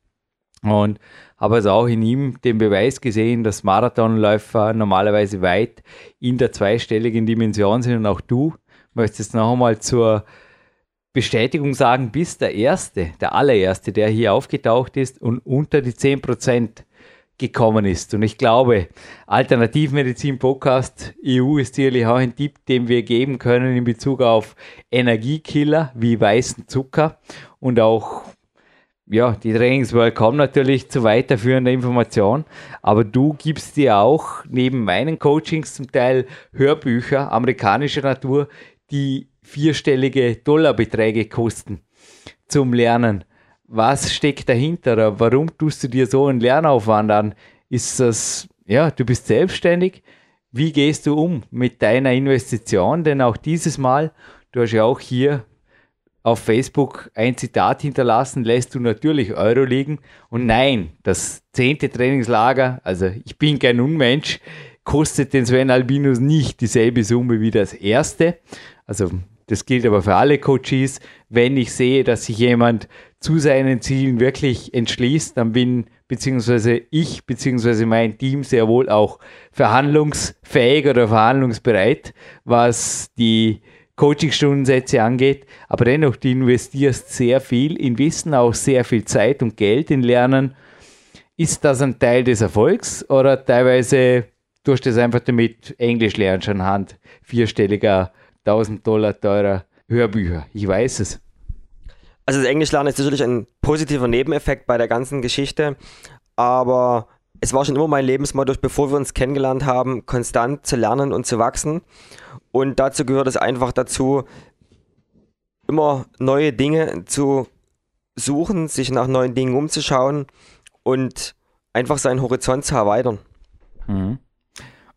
Und habe also auch in ihm den Beweis gesehen, dass Marathonläufer normalerweise weit in der zweistelligen Dimension sind und auch du möchtest noch einmal zur Bestätigung sagen, bist der Erste, der allererste, der hier aufgetaucht ist und unter die 10% gekommen ist. Und ich glaube, Alternativmedizin Podcast EU ist sicherlich auch ein Tipp, den wir geben können in Bezug auf Energiekiller wie weißen Zucker und auch ja, die Trainingsworld kommen natürlich zu weiterführender Information, aber du gibst dir auch neben meinen Coachings zum Teil Hörbücher amerikanischer Natur, die vierstellige Dollarbeträge kosten zum Lernen was steckt dahinter? Warum tust du dir so einen Lernaufwand an? Ist das, ja, du bist selbstständig. Wie gehst du um mit deiner Investition? Denn auch dieses Mal, du hast ja auch hier auf Facebook ein Zitat hinterlassen, lässt du natürlich Euro liegen. Und nein, das zehnte Trainingslager, also ich bin kein Unmensch, kostet den Sven Albinus nicht dieselbe Summe wie das erste. Also das gilt aber für alle Coaches. Wenn ich sehe, dass sich jemand zu seinen Zielen wirklich entschließt, dann bin beziehungsweise ich beziehungsweise mein Team sehr wohl auch verhandlungsfähig oder verhandlungsbereit, was die Coachingstundensätze angeht. Aber dennoch, du investierst sehr viel in Wissen, auch sehr viel Zeit und Geld in Lernen. Ist das ein Teil des Erfolgs oder teilweise durch das einfach damit Englisch lernen schon Hand vierstelliger 1000 Dollar teurer Hörbücher. Ich weiß es. Also das Englischlernen ist natürlich ein positiver Nebeneffekt bei der ganzen Geschichte, aber es war schon immer mein Lebensmotto, bevor wir uns kennengelernt haben, konstant zu lernen und zu wachsen. Und dazu gehört es einfach dazu, immer neue Dinge zu suchen, sich nach neuen Dingen umzuschauen und einfach seinen Horizont zu erweitern. Mhm.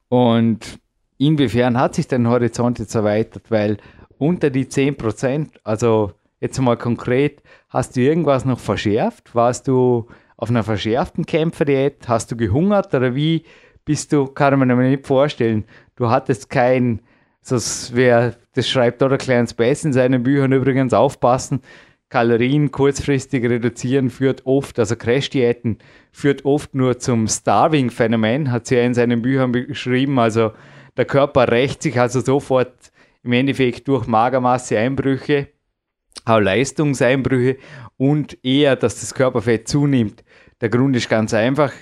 Und inwiefern hat sich dein Horizont jetzt erweitert? Weil unter die 10 Prozent, also jetzt mal konkret, hast du irgendwas noch verschärft? Warst du auf einer verschärften Kämpferdiät? Hast du gehungert oder wie bist du, kann man mir nicht vorstellen, du hattest kein, das, wer, das schreibt oder Clarence Bass in seinen Büchern übrigens aufpassen, Kalorien kurzfristig reduzieren führt oft, also Crash-Diäten führt oft nur zum Starving-Phänomen, hat sie ja in seinen Büchern beschrieben, also der Körper rächt sich also sofort im Endeffekt durch Magermasse-Einbrüche, auch Leistungseinbrüche und eher, dass das Körperfett zunimmt. Der Grund ist ganz einfach.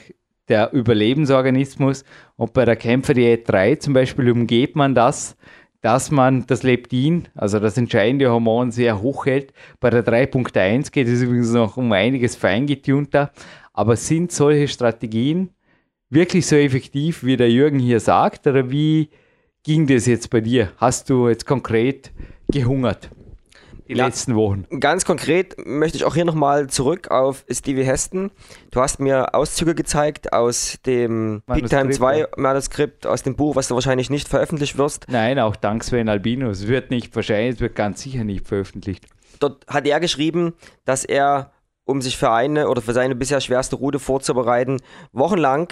der Überlebensorganismus. Und bei der Kämpferdiät 3 zum Beispiel umgeht man das, dass man das Leptin, also das entscheidende Hormon, sehr hoch hält. Bei der 3.1 geht es übrigens noch um einiges feingetunter. Aber sind solche Strategien wirklich so effektiv, wie der Jürgen hier sagt? Oder wie ging das jetzt bei dir? Hast du jetzt konkret gehungert? die ja, letzten Wochen. Ganz konkret möchte ich auch hier nochmal zurück auf Stevie Heston. Du hast mir Auszüge gezeigt aus dem Peak Time 2 ja. Manuskript, aus dem Buch, was du wahrscheinlich nicht veröffentlicht wirst. Nein, auch dank Sven Albino. Es wird nicht wahrscheinlich, es wird ganz sicher nicht veröffentlicht. Dort hat er geschrieben, dass er, um sich für eine oder für seine bisher schwerste Route vorzubereiten, wochenlang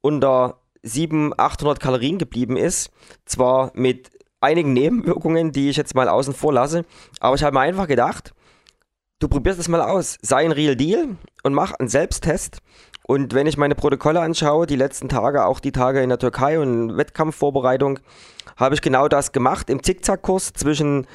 unter 700, 800 Kalorien geblieben ist. Zwar mit einigen Nebenwirkungen, die ich jetzt mal außen vor lasse. Aber ich habe mir einfach gedacht, du probierst es mal aus. Sei ein Real Deal und mach einen Selbsttest. Und wenn ich meine Protokolle anschaue, die letzten Tage, auch die Tage in der Türkei und Wettkampfvorbereitung, habe ich genau das gemacht im Zickzackkurs zwischen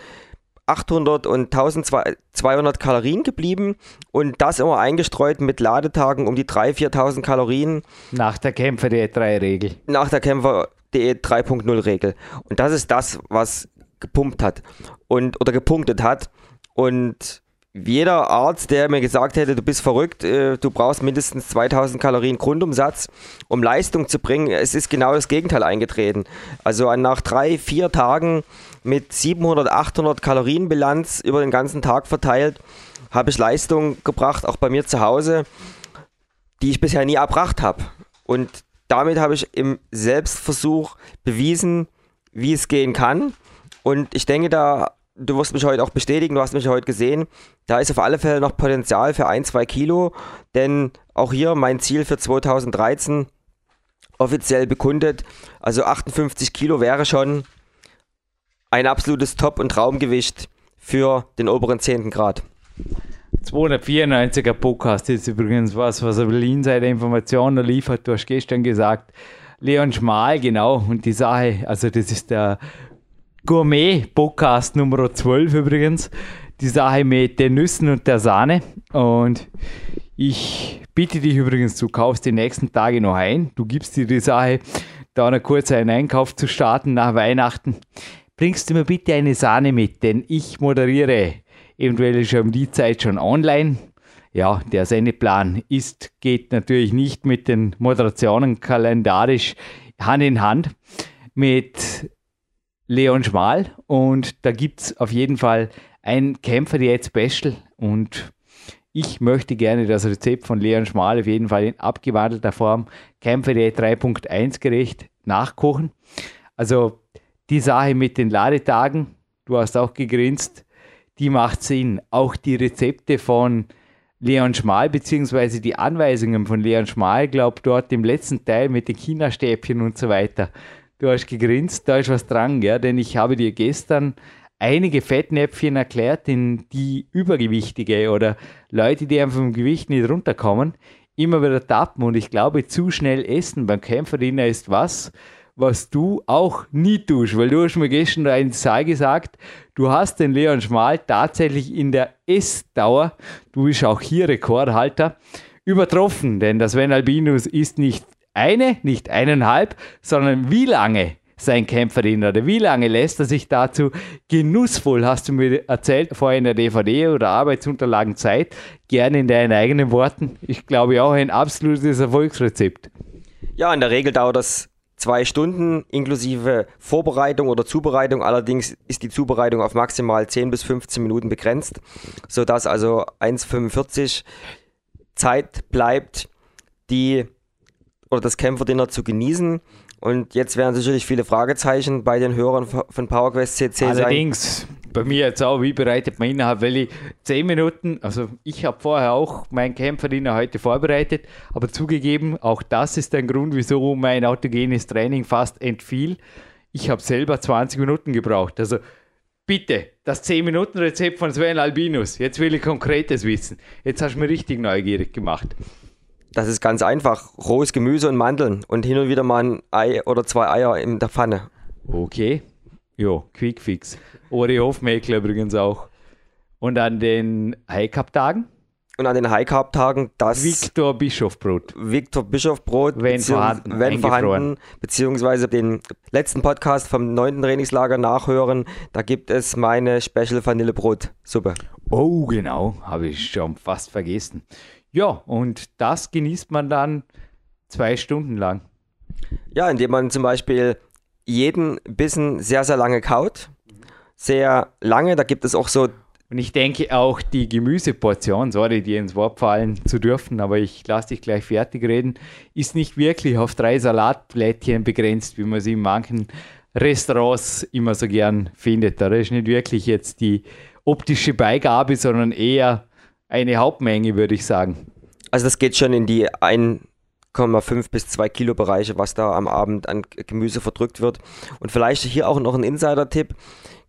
800 und 1200 Kalorien geblieben und das immer eingestreut mit Ladetagen um die 3.000, 4.000 Kalorien. Nach der Kämpfer der 3-Regel. Nach der Kämpfer Diät 3.0 Regel. Und das ist das, was gepumpt hat und oder gepunktet hat. Und jeder Arzt, der mir gesagt hätte, du bist verrückt, äh, du brauchst mindestens 2000 Kalorien Grundumsatz, um Leistung zu bringen, es ist genau das Gegenteil eingetreten. Also nach drei, vier Tagen mit 700, 800 Kalorien Bilanz über den ganzen Tag verteilt, habe ich Leistung gebracht, auch bei mir zu Hause, die ich bisher nie erbracht habe. Und damit habe ich im Selbstversuch bewiesen, wie es gehen kann. Und ich denke, da, du wirst mich heute auch bestätigen, du hast mich heute gesehen, da ist auf alle Fälle noch Potenzial für ein, zwei Kilo. Denn auch hier mein Ziel für 2013 offiziell bekundet. Also 58 Kilo wäre schon ein absolutes Top- und Traumgewicht für den oberen 10. Grad. 294er Podcast ist übrigens was, was er Insider Informationen liefert. Du hast gestern gesagt, Leon Schmal, genau. Und die Sache, also das ist der Gourmet-Podcast Nummer 12 übrigens. Die Sache mit den Nüssen und der Sahne. Und ich bitte dich übrigens, du kaufst die nächsten Tage noch ein. Du gibst dir die Sache, da noch kurz einen Einkauf zu starten nach Weihnachten. Bringst du mir bitte eine Sahne mit, denn ich moderiere Eventuell er um die Zeit schon online. Ja, der Sendeplan ist, geht natürlich nicht mit den Moderationen kalendarisch Hand in Hand mit Leon Schmal und da gibt es auf jeden Fall ein Kämpfer Diät Special und ich möchte gerne das Rezept von Leon Schmal auf jeden Fall in abgewandelter Form Kämpfer Diät 3.1 gerecht nachkochen. Also die Sache mit den Ladetagen, du hast auch gegrinst, die macht Sinn. Auch die Rezepte von Leon Schmal, beziehungsweise die Anweisungen von Leon Schmal, glaube dort im letzten Teil mit den China-Stäbchen und so weiter. Du hast gegrinst, da ist was dran, ja, denn ich habe dir gestern einige Fettnäpfchen erklärt, in die Übergewichtige oder Leute, die einfach vom Gewicht nicht runterkommen, immer wieder tappen und ich glaube, zu schnell essen beim Kämpferdiener ist was, was du auch nie tust, weil du hast mir gestern eine Zahl gesagt, du hast den Leon Schmal tatsächlich in der Essdauer, du bist auch hier Rekordhalter, übertroffen, denn das Sven Albinus ist nicht eine, nicht eineinhalb, sondern wie lange sein Kämpferin oder wie lange lässt er sich dazu genussvoll, hast du mir erzählt, vorher in der DVD oder Arbeitsunterlagen Zeit, gerne in deinen eigenen Worten. Ich glaube auch ein absolutes Erfolgsrezept. Ja, in der Regel dauert das zwei Stunden inklusive Vorbereitung oder Zubereitung. Allerdings ist die Zubereitung auf maximal 10 bis 15 Minuten begrenzt, sodass also 1,45 Zeit bleibt, die oder das Kämpferdinner zu genießen. Und jetzt werden sicherlich viele Fragezeichen bei den Hörern von PowerQuest CC Allerdings, sein. Allerdings, bei mir jetzt auch, wie bereitet man innerhalb, weil ich 10 Minuten, also ich habe vorher auch meinen Kämpferdiener heute vorbereitet, aber zugegeben, auch das ist ein Grund, wieso mein autogenes Training fast entfiel. Ich habe selber 20 Minuten gebraucht. Also bitte, das 10-Minuten-Rezept von Sven Albinus. Jetzt will ich Konkretes wissen. Jetzt hast du mir richtig neugierig gemacht. Das ist ganz einfach. Rohes Gemüse und Mandeln und hin und wieder mal ein Ei oder zwei Eier in der Pfanne. Okay. Jo, Quickfix. Ori Hofmäkler übrigens auch. Und an den High-Cup-Tagen? Und an den High Carb Tagen das Victor Bischofbrot. Victor Bischofbrot, Wenn beziehungs- vorhanden, wenn vorhanden, beziehungsweise den letzten Podcast vom 9. Trainingslager nachhören. Da gibt es meine Special Vanillebrot-Suppe. Oh, genau, habe ich schon fast vergessen. Ja, und das genießt man dann zwei Stunden lang. Ja, indem man zum Beispiel jeden Bissen sehr, sehr lange kaut. Sehr lange, da gibt es auch so Und ich denke auch die Gemüseportion, sorry, dir ins Wort fallen zu dürfen, aber ich lasse dich gleich fertig reden, ist nicht wirklich auf drei Salatblättchen begrenzt, wie man sie in manchen Restaurants immer so gern findet. Da ist nicht wirklich jetzt die optische Beigabe, sondern eher eine Hauptmenge, würde ich sagen. Also das geht schon in die 1,5 bis 2 Kilo Bereiche, was da am Abend an Gemüse verdrückt wird. Und vielleicht hier auch noch ein Insider-Tipp,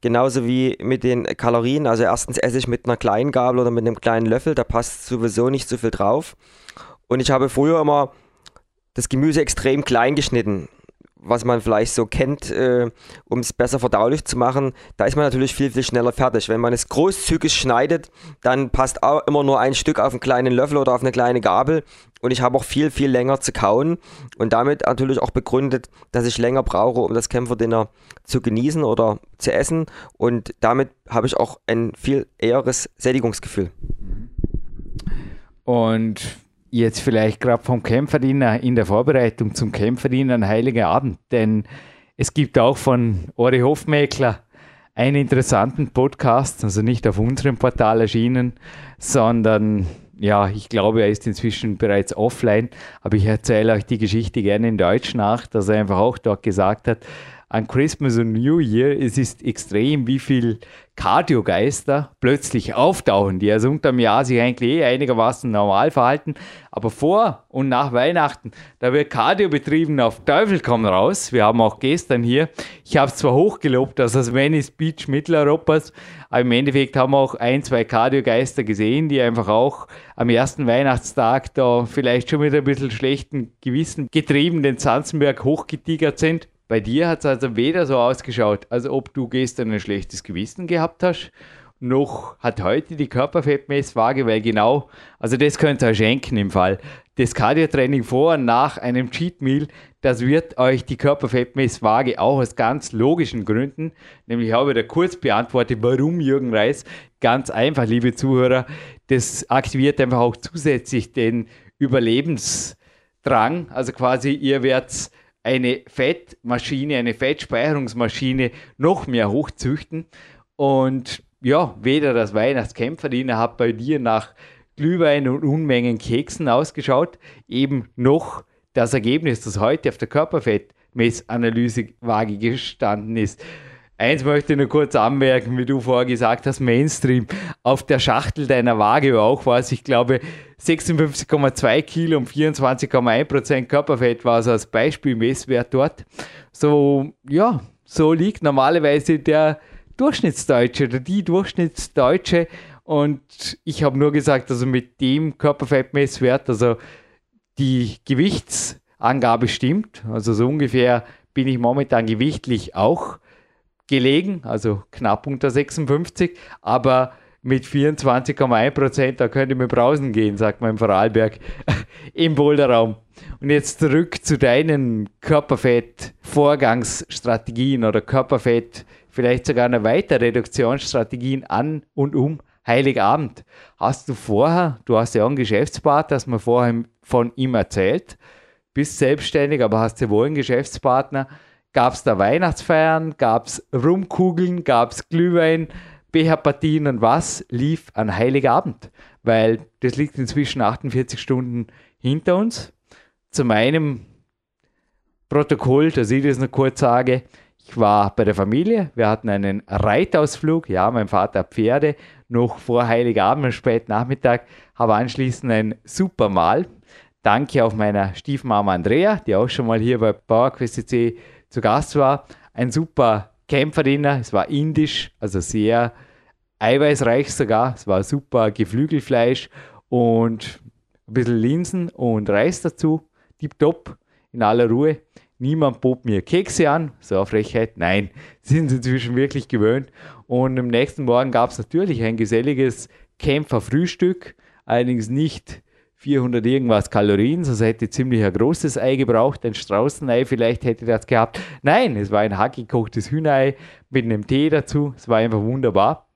genauso wie mit den Kalorien. Also erstens esse ich mit einer kleinen Gabel oder mit einem kleinen Löffel, da passt sowieso nicht so viel drauf. Und ich habe früher immer das Gemüse extrem klein geschnitten, was man vielleicht so kennt, äh, um es besser verdaulich zu machen. Da ist man natürlich viel, viel schneller fertig. Wenn man es großzügig schneidet, dann passt auch immer nur ein Stück auf einen kleinen Löffel oder auf eine kleine Gabel. Und ich habe auch viel, viel länger zu kauen und damit natürlich auch begründet, dass ich länger brauche, um das Kämpferdinner zu genießen oder zu essen. Und damit habe ich auch ein viel eheres Sättigungsgefühl. Und jetzt vielleicht gerade vom Kämpferdiener in der Vorbereitung zum Kämpferdiener ein heiliger Abend, denn es gibt auch von Ori Hofmäkler einen interessanten Podcast, also nicht auf unserem Portal erschienen, sondern ja, ich glaube, er ist inzwischen bereits offline, aber ich erzähle euch die Geschichte gerne in Deutsch nach, dass er einfach auch dort gesagt hat, an Christmas und New Year, es ist extrem, wie viel Cardiogeister plötzlich auftauchen, die also unterm Jahr sich eigentlich eh einigermaßen normal verhalten, aber vor und nach Weihnachten, da wird Cardio betrieben auf Teufel komm raus. Wir haben auch gestern hier, ich habe es zwar hochgelobt, dass das Venice Beach Mitteleuropas, aber im Endeffekt haben wir auch ein, zwei Cardiogeister gesehen, die einfach auch am ersten Weihnachtstag da vielleicht schon mit ein bisschen schlechten Gewissen getrieben den Zanzenberg hochgetigert sind. Bei dir hat es also weder so ausgeschaut, als ob du gestern ein schlechtes Gewissen gehabt hast, noch hat heute die Körperfettmesswaage, weil genau, also das könnt ihr euch schenken im Fall. Das Cardio-Training vor und nach einem Cheat Meal, das wird euch die Körperfettmesswaage auch aus ganz logischen Gründen, nämlich habe ich da kurz beantwortet, warum Jürgen Reis. Ganz einfach, liebe Zuhörer, das aktiviert einfach auch zusätzlich den Überlebensdrang. Also quasi, ihr werdet eine Fettmaschine, eine Fettspeicherungsmaschine noch mehr hochzüchten. Und ja, weder das Weihnachtskämpferdiener hat bei dir nach Glühwein und Unmengen Keksen ausgeschaut, eben noch das Ergebnis, das heute auf der Körperfettmessanalysewaage gestanden ist. Eins möchte ich nur kurz anmerken, wie du vorher gesagt hast, Mainstream. Auf der Schachtel deiner Waage auch was, ich glaube, 56,2 Kilo und 24,1 Prozent Körperfett war so als Beispielmesswert dort. So, ja, so liegt normalerweise der Durchschnittsdeutsche oder die Durchschnittsdeutsche. Und ich habe nur gesagt, also mit dem Körperfettmesswert, also die Gewichtsangabe stimmt. Also so ungefähr bin ich momentan gewichtlich auch gelegen, also knapp unter 56, aber mit 24,1 Prozent, da könnte man brausen gehen, sagt man im Vorarlberg, im Boulderraum. Und jetzt zurück zu deinen Körperfett-Vorgangsstrategien oder Körperfett, vielleicht sogar eine weitere Reduktionsstrategien an und um Heiligabend. Hast du vorher, du hast ja auch einen Geschäftspartner, hast mir vorher von ihm erzählt, bist selbstständig, aber hast ja wohl einen Geschäftspartner. Gab es da Weihnachtsfeiern, gab es Rumkugeln, gab es Glühwein, Becherpartien und was lief an Heiligabend? Weil das liegt inzwischen 48 Stunden hinter uns. Zu meinem Protokoll, dass ich das noch kurz sage, ich war bei der Familie, wir hatten einen Reitausflug, ja, mein Vater hat Pferde, noch vor Heiligabend, am späten Nachmittag, habe anschließend ein super Mahl. Danke auf meiner Stiefmama Andrea, die auch schon mal hier bei PowerQuest CC zu Gast war. Ein super Kämpferdiener, es war indisch, also sehr eiweißreich sogar. Es war super Geflügelfleisch und ein bisschen Linsen und Reis dazu. Tipptopp, in aller Ruhe. Niemand bot mir Kekse an, so eine Frechheit. Nein, sind sie inzwischen wirklich gewöhnt. Und am nächsten Morgen gab es natürlich ein geselliges Kämpferfrühstück. allerdings nicht 400 irgendwas Kalorien, sonst hätte ziemlich ein großes Ei gebraucht, ein Straußenei vielleicht hätte das gehabt. Nein, es war ein hackgekochtes Hühnerei mit einem Tee dazu, es war einfach wunderbar.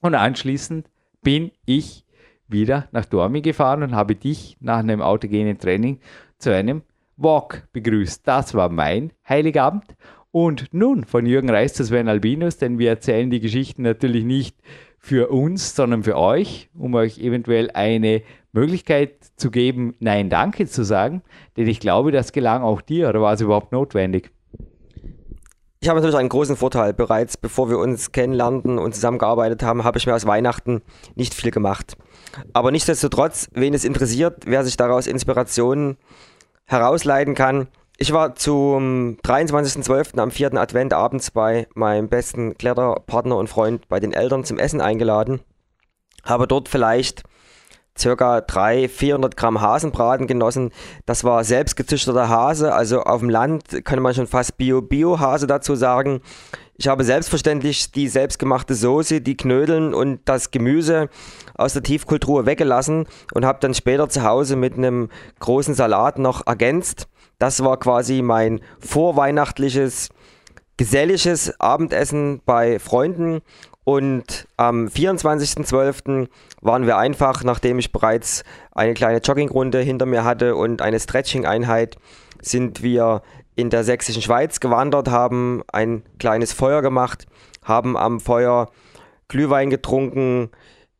Und anschließend bin ich wieder nach Dormi gefahren und habe dich nach einem autogenen Training zu einem Walk begrüßt. Das war mein Heiligabend. Und nun von Jürgen Reis zu Sven Albinus, denn wir erzählen die Geschichten natürlich nicht für uns, sondern für euch, um euch eventuell eine Möglichkeit zu geben, Nein, danke zu sagen. Denn ich glaube, das gelang auch dir oder war es überhaupt notwendig? Ich habe natürlich einen großen Vorteil. Bereits bevor wir uns kennenlernten und zusammengearbeitet haben, habe ich mir aus Weihnachten nicht viel gemacht. Aber nichtsdestotrotz, wen es interessiert, wer sich daraus Inspirationen herausleiten kann. Ich war zum 23.12. am 4. Advent abends bei meinem besten Kletterpartner und Freund bei den Eltern zum Essen eingeladen. Habe dort vielleicht circa 300, 400 Gramm Hasenbraten genossen. Das war selbstgezüchteter Hase, also auf dem Land kann man schon fast Bio-Bio-Hase dazu sagen. Ich habe selbstverständlich die selbstgemachte Soße, die Knödeln und das Gemüse aus der Tiefkultur weggelassen und habe dann später zu Hause mit einem großen Salat noch ergänzt. Das war quasi mein vorweihnachtliches, geselliges Abendessen bei Freunden. Und am 24.12. waren wir einfach, nachdem ich bereits eine kleine Joggingrunde hinter mir hatte und eine Stretching-Einheit, sind wir in der sächsischen Schweiz gewandert, haben ein kleines Feuer gemacht, haben am Feuer Glühwein getrunken.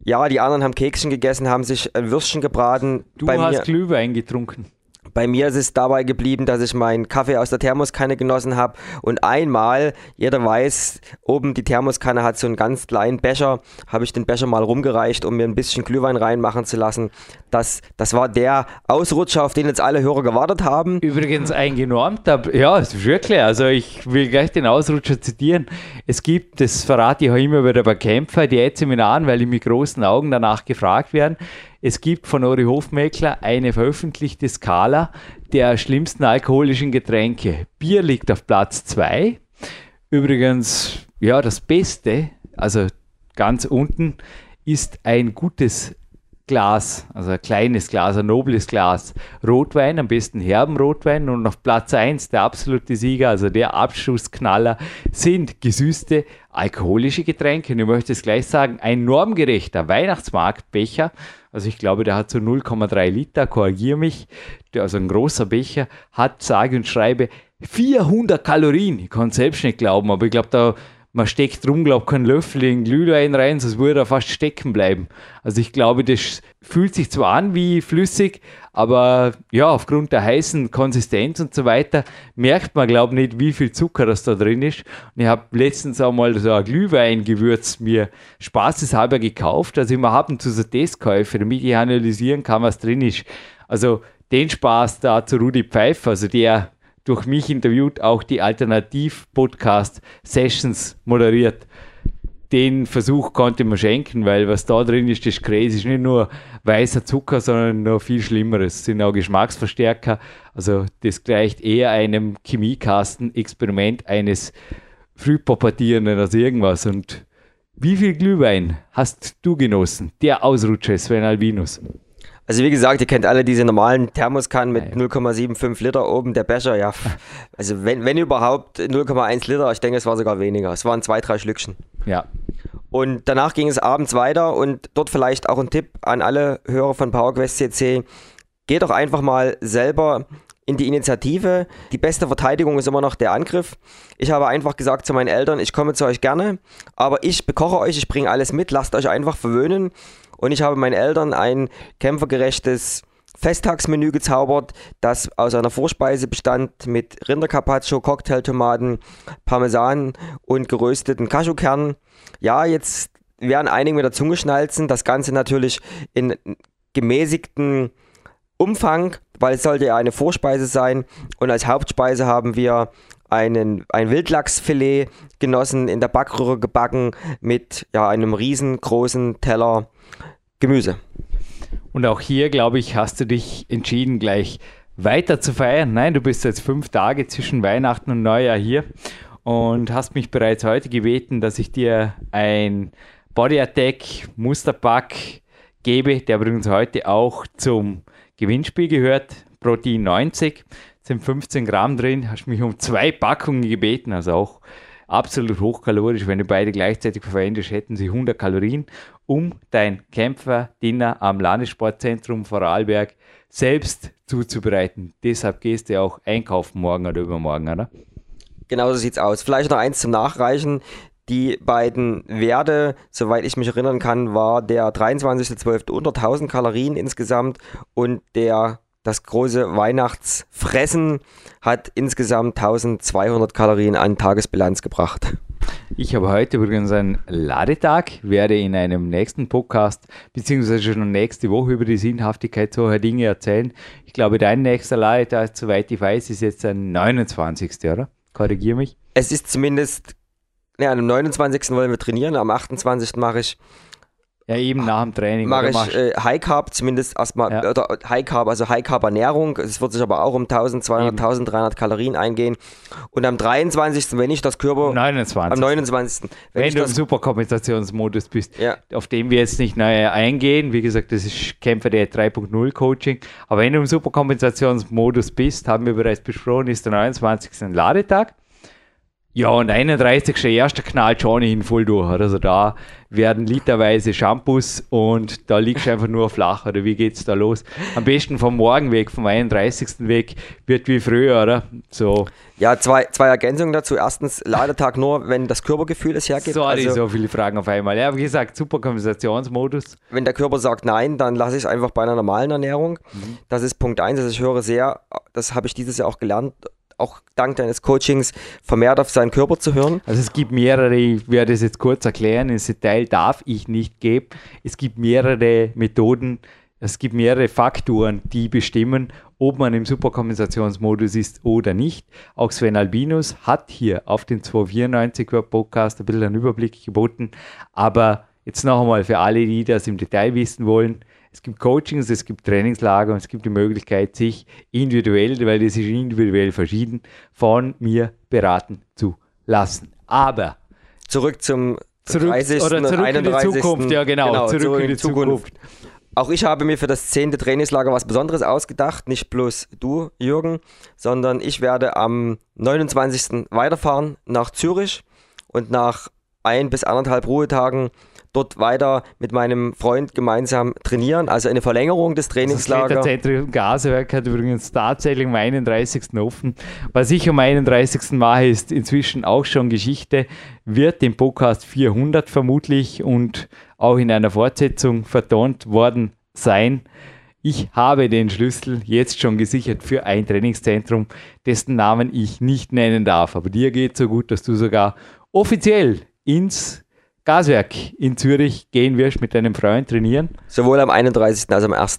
Ja, die anderen haben Kekschen gegessen, haben sich ein Würstchen gebraten. Du hast mir, Glühwein getrunken. Bei mir ist es dabei geblieben, dass ich meinen Kaffee aus der Thermoskanne genossen habe und einmal, jeder weiß, oben die Thermoskanne hat so einen ganz kleinen Becher, habe ich den Becher mal rumgereicht, um mir ein bisschen Glühwein reinmachen zu lassen. Das, das war der Ausrutscher, auf den jetzt alle Hörer gewartet haben. Übrigens eingenormt, ja, das ist wirklich, also ich will gleich den Ausrutscher zitieren. Es gibt, das verrate ich auch immer wieder bei Kämpfer, die Seminaren, weil die mit großen Augen danach gefragt werden. Es gibt von Ori Hofmeckler eine veröffentlichte Skala der schlimmsten alkoholischen Getränke. Bier liegt auf Platz 2. Übrigens, ja, das Beste, also ganz unten, ist ein gutes Glas, also ein kleines Glas, ein nobles Glas Rotwein, am besten herben Rotwein und auf Platz 1 der absolute Sieger, also der Abschussknaller, sind gesüßte alkoholische Getränke. Und ich möchte es gleich sagen, ein normgerechter Weihnachtsmarktbecher also ich glaube, der hat so 0,3 Liter, korrigiere mich. Also ein großer Becher hat, sage und schreibe, 400 Kalorien. Ich kann es selbst nicht glauben, aber ich glaube, da man steckt drum, glaube kein Löffel in Glühwein rein, sonst würde er fast stecken bleiben. Also ich glaube, das fühlt sich zwar an wie flüssig, aber ja, aufgrund der heißen Konsistenz und so weiter merkt man, glaube ich, nicht, wie viel Zucker das da drin ist. Und ich habe letztens auch mal so ein Glühweingewürz mir spaßeshalber gekauft. Also ich habe zu so Testkäufe, damit ich analysieren kann, was drin ist. Also den Spaß da zu Rudi Pfeiffer, also der durch mich interviewt, auch die Alternativ-Podcast-Sessions moderiert. Den Versuch konnte man schenken, weil was da drin ist, das ist crazy. ist nicht nur weißer Zucker, sondern noch viel Schlimmeres. Es sind auch Geschmacksverstärker. Also das gleicht eher einem Chemiekasten-Experiment eines Frühpubertierenden als irgendwas. Und wie viel Glühwein hast du genossen? Der Ausrutscher Sven Albinus. Also wie gesagt, ihr kennt alle diese normalen Thermoskannen mit 0,75 Liter oben, der Becher, ja. Also wenn, wenn überhaupt 0,1 Liter, ich denke, es war sogar weniger. Es waren zwei, drei Schlückchen. Ja. Und danach ging es abends weiter und dort vielleicht auch ein Tipp an alle Hörer von PowerQuest CC. Geht doch einfach mal selber in die Initiative. Die beste Verteidigung ist immer noch der Angriff. Ich habe einfach gesagt zu meinen Eltern, ich komme zu euch gerne, aber ich bekoche euch, ich bringe alles mit, lasst euch einfach verwöhnen. Und ich habe meinen Eltern ein kämpfergerechtes Festtagsmenü gezaubert, das aus einer Vorspeise bestand mit Rindercarpaccio, Cocktailtomaten, Parmesan und gerösteten Cashewkernen. Ja, jetzt werden einige mit der Zunge schnalzen. Das Ganze natürlich in gemäßigten Umfang, weil es sollte ja eine Vorspeise sein. Und als Hauptspeise haben wir einen, ein Wildlachsfilet genossen, in der Backröhre gebacken mit ja, einem riesengroßen Teller Gemüse. Und auch hier, glaube ich, hast du dich entschieden, gleich weiter zu feiern. Nein, du bist jetzt fünf Tage zwischen Weihnachten und Neujahr hier und hast mich bereits heute gebeten, dass ich dir ein Body Attack Musterpack gebe, der übrigens heute auch zum Gewinnspiel gehört. Protein 90, sind 15 Gramm drin, hast mich um zwei Packungen gebeten, also auch absolut hochkalorisch. Wenn du beide gleichzeitig verwendest, hätten sie 100 Kalorien, um dein Kämpfer-Dinner am Landessportzentrum Vorarlberg selbst zuzubereiten. Deshalb gehst du auch einkaufen morgen oder übermorgen, oder? Genau so sieht's aus. Vielleicht noch eins zum Nachreichen. Die beiden Werte, soweit ich mich erinnern kann, war der 23.12. unter 1000 Kalorien insgesamt und der das große Weihnachtsfressen hat insgesamt 1200 Kalorien an Tagesbilanz gebracht. Ich habe heute übrigens einen Ladetag, werde in einem nächsten Podcast beziehungsweise schon nächste Woche über die Sinnhaftigkeit solcher Dinge erzählen. Ich glaube, dein nächster Ladetag, soweit ich weiß, ist jetzt der 29. oder? Korrigiere mich. Es ist zumindest, ja, am 29. wollen wir trainieren, am 28. mache ich ja, eben nach dem Training. Mache ich äh, High Carb, zumindest erstmal, ja. oder High Carb, also High Carb Ernährung. Es wird sich aber auch um 1200, eben. 1300 Kalorien eingehen. Und am 23., wenn ich das Körper. 29. Am 29. Wenn, wenn du das, im Superkompensationsmodus bist, ja. auf dem wir jetzt nicht neu eingehen. Wie gesagt, das ist Kämpfer der 3.0 Coaching. Aber wenn du im Superkompensationsmodus bist, haben wir bereits besprochen, ist der 29. ein Ladetag. Ja, und 31. erster knallt schon hin voll durch. Also da werden literweise Shampoos und da liegst du einfach nur flach. Oder wie geht's da los? Am besten vom Morgen weg, vom 31. weg, wird wie früher, oder? So. Ja, zwei, zwei Ergänzungen dazu. Erstens, Ladetag nur, wenn das Körpergefühl es hergibt. Sorry, also, so viele Fragen auf einmal. Ja, wie gesagt, super Kompensationsmodus. Wenn der Körper sagt nein, dann lasse ich es einfach bei einer normalen Ernährung. Mhm. Das ist Punkt eins. Also ich höre sehr, das habe ich dieses Jahr auch gelernt, auch dank deines Coachings vermehrt auf seinen Körper zu hören? Also es gibt mehrere, ich werde es jetzt kurz erklären, ins Detail darf ich nicht geben. Es gibt mehrere Methoden, es gibt mehrere Faktoren, die bestimmen, ob man im Superkompensationsmodus ist oder nicht. Auch Sven Albinus hat hier auf den 294 Podcast ein bisschen einen Überblick geboten. Aber jetzt noch einmal für alle, die das im Detail wissen wollen, es gibt Coachings, es gibt Trainingslager und es gibt die Möglichkeit, sich individuell, weil das ist individuell verschieden, von mir beraten zu lassen. Aber zurück zum zurück, 30. oder zurück 31. in die Zukunft, ja genau, genau zurück, zurück, in die Zukunft. Zukunft. Auch ich habe mir für das zehnte Trainingslager was Besonderes ausgedacht. Nicht bloß du, Jürgen, sondern ich werde am 29. weiterfahren nach Zürich und nach ein bis anderthalb Ruhetagen dort weiter mit meinem Freund gemeinsam trainieren. Also eine Verlängerung des Trainingslagers. Das Zentrum Gaswerk hat übrigens tatsächlich am 31. offen. Was ich am 31. mache, ist inzwischen auch schon Geschichte, wird im Podcast 400 vermutlich und auch in einer Fortsetzung vertont worden sein. Ich habe den Schlüssel jetzt schon gesichert für ein Trainingszentrum, dessen Namen ich nicht nennen darf. Aber dir geht so gut, dass du sogar offiziell ins Gaswerk in Zürich gehen wirst mit deinem Freund trainieren. Sowohl am 31. als am 1.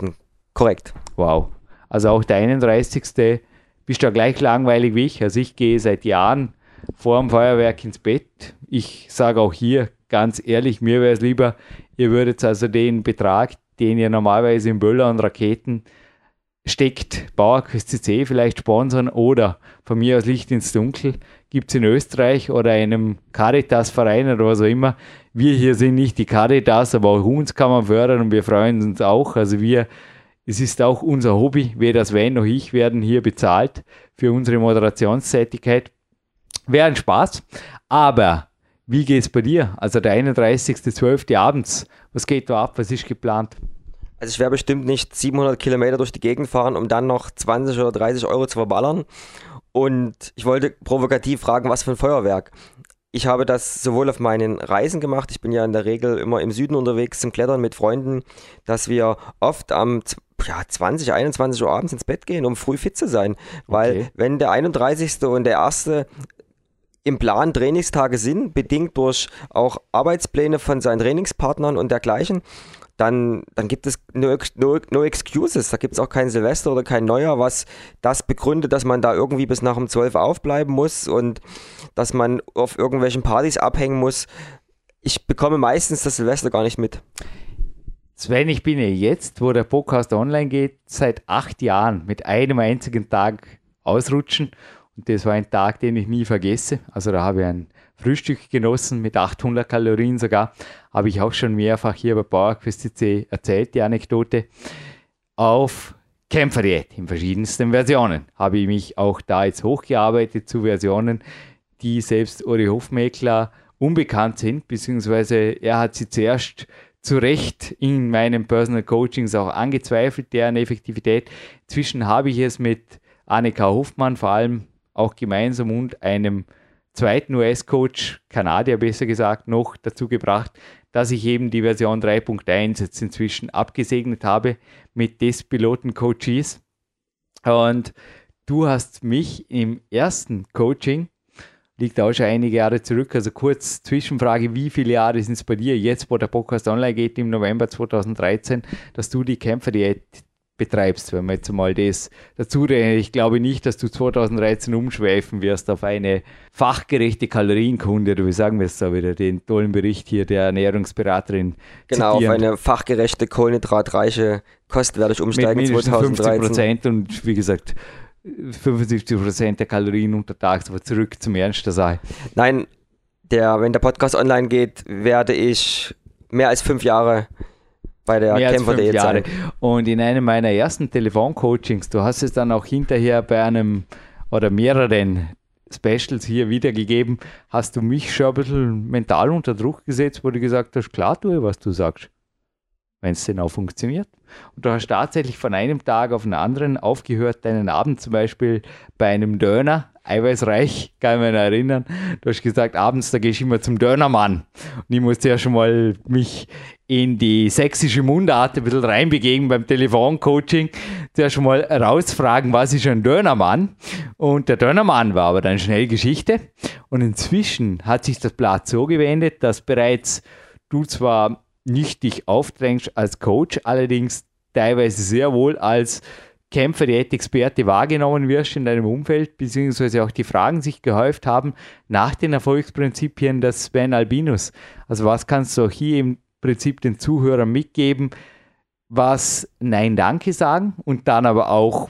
Korrekt. Wow. Also auch der 31. bist du gleich langweilig wie ich. Also ich gehe seit Jahren vor dem Feuerwerk ins Bett. Ich sage auch hier ganz ehrlich, mir wäre es lieber, ihr würdet also den Betrag, den ihr normalerweise in Böller und Raketen steckt, Bauer QSCC vielleicht sponsern oder von mir aus Licht ins Dunkel gibt es in Österreich oder einem Caritas-Verein oder was auch immer. Wir hier sind nicht die Caritas, aber auch uns kann man fördern und wir freuen uns auch. Also wir, es ist auch unser Hobby, weder Sven noch ich werden hier bezahlt für unsere Moderationstätigkeit. Wäre ein Spaß, aber wie geht es bei dir? Also der 31.12. abends, was geht da ab, was ist geplant? Also ich werde bestimmt nicht 700 Kilometer durch die Gegend fahren, um dann noch 20 oder 30 Euro zu verballern. Und ich wollte provokativ fragen, was für ein Feuerwerk. Ich habe das sowohl auf meinen Reisen gemacht, ich bin ja in der Regel immer im Süden unterwegs zum Klettern mit Freunden, dass wir oft am ja, 20, 21 Uhr abends ins Bett gehen, um früh fit zu sein. Weil okay. wenn der 31. und der 1 im Plan Trainingstage sind, bedingt durch auch Arbeitspläne von seinen Trainingspartnern und dergleichen, dann, dann gibt es no, no, no excuses. Da gibt es auch kein Silvester oder kein Neujahr, was das begründet, dass man da irgendwie bis nach um 12 aufbleiben muss und dass man auf irgendwelchen Partys abhängen muss. Ich bekomme meistens das Silvester gar nicht mit. Sven, ich bin ja jetzt, wo der Podcast online geht, seit acht Jahren mit einem einzigen Tag ausrutschen Und das war ein Tag, den ich nie vergesse. Also da habe ich ein Frühstück genossen mit 800 Kalorien sogar. Habe ich auch schon mehrfach hier bei PowerQuest erzählt, die Anekdote. Auf Kämpferdiät in verschiedensten Versionen. Habe ich mich auch da jetzt hochgearbeitet zu Versionen, die selbst Uri Hofmeckler unbekannt sind, beziehungsweise er hat sie zuerst zu Recht in meinen Personal Coachings auch angezweifelt, deren Effektivität. Inzwischen habe ich es mit Annika Hofmann vor allem auch gemeinsam und einem zweiten US-Coach, Kanadier besser gesagt, noch dazu gebracht, dass ich eben die Version 3.1 jetzt inzwischen abgesegnet habe mit des Piloten Coaches. Und du hast mich im ersten Coaching liegt auch schon einige Jahre zurück. Also kurz Zwischenfrage, wie viele Jahre sind es bei dir jetzt, wo der Podcast online geht im November 2013, dass du die Kämpferdiät betreibst, wenn man jetzt mal das dazu rechnet. Ich glaube nicht, dass du 2013 umschweifen wirst auf eine fachgerechte Kalorienkunde, wie sagen wir es da wieder, den tollen Bericht hier der Ernährungsberaterin. Genau, zitieren. auf eine fachgerechte, kohlenhydratreiche Kost werde ich umsteigen Mit 2013. Prozent und wie gesagt, 75 Prozent der Kalorien untertags, aber zurück zum Ernst der Sache. Nein, der, wenn der Podcast online geht, werde ich mehr als fünf Jahre bei der Kämpfer.de sein. Und in einem meiner ersten Telefoncoachings, du hast es dann auch hinterher bei einem oder mehreren Specials hier wiedergegeben, hast du mich schon ein bisschen mental unter Druck gesetzt, wo du gesagt hast, klar tue, was du sagst wenn es denn auch funktioniert. Und du hast tatsächlich von einem Tag auf den anderen aufgehört, deinen Abend zum Beispiel bei einem Döner, eiweißreich, kann ich mich erinnern. Du hast gesagt, abends, da gehst du immer zum Dönermann. Und ich musste ja schon mal mich in die sächsische Mundart ein bisschen reinbegeben beim Telefoncoaching. Zuerst schon mal rausfragen, was ist ein Dönermann? Und der Dönermann war aber dann schnell Geschichte. Und inzwischen hat sich das Blatt so gewendet, dass bereits du zwar nicht dich aufdrängst als Coach, allerdings teilweise sehr wohl als Kämpfer, Experte wahrgenommen wirst in deinem Umfeld, beziehungsweise auch die Fragen sich gehäuft haben nach den Erfolgsprinzipien des Sven Albinus. Also was kannst du hier im Prinzip den Zuhörern mitgeben, was Nein Danke sagen und dann aber auch,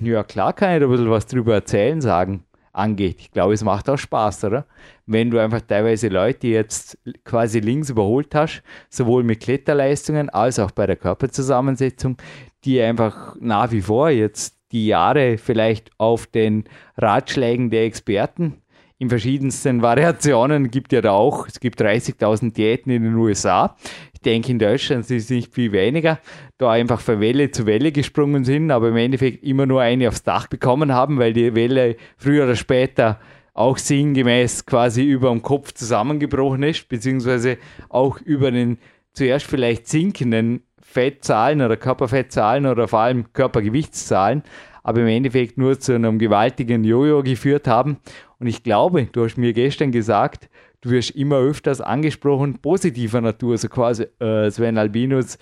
ja klar kann ich da ein bisschen was drüber erzählen sagen angeht. Ich glaube, es macht auch Spaß, oder? Wenn du einfach teilweise Leute jetzt quasi links überholt hast, sowohl mit Kletterleistungen als auch bei der Körperzusammensetzung, die einfach nach wie vor jetzt die Jahre vielleicht auf den Ratschlägen der Experten in verschiedensten Variationen gibt ja da auch. Es gibt 30.000 Diäten in den USA. Ich denke, in Deutschland sind es nicht viel weniger, da einfach von Welle zu Welle gesprungen sind, aber im Endeffekt immer nur eine aufs Dach bekommen haben, weil die Welle früher oder später auch sinngemäß quasi über dem Kopf zusammengebrochen ist, beziehungsweise auch über den zuerst vielleicht sinkenden Fettzahlen oder Körperfettzahlen oder vor allem Körpergewichtszahlen, aber im Endeffekt nur zu einem gewaltigen Jojo geführt haben. Und ich glaube, du hast mir gestern gesagt, du wirst immer öfters angesprochen, positiver Natur, so quasi äh, Sven Albinus.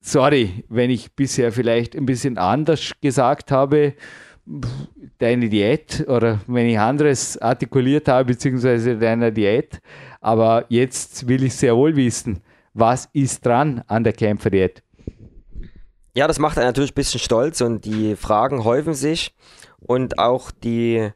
Sorry, wenn ich bisher vielleicht ein bisschen anders gesagt habe, deine Diät oder wenn ich anderes artikuliert habe, beziehungsweise deiner Diät. Aber jetzt will ich sehr wohl wissen, was ist dran an der Kämpferdiät? Ja, das macht einen natürlich ein bisschen stolz und die Fragen häufen sich und auch die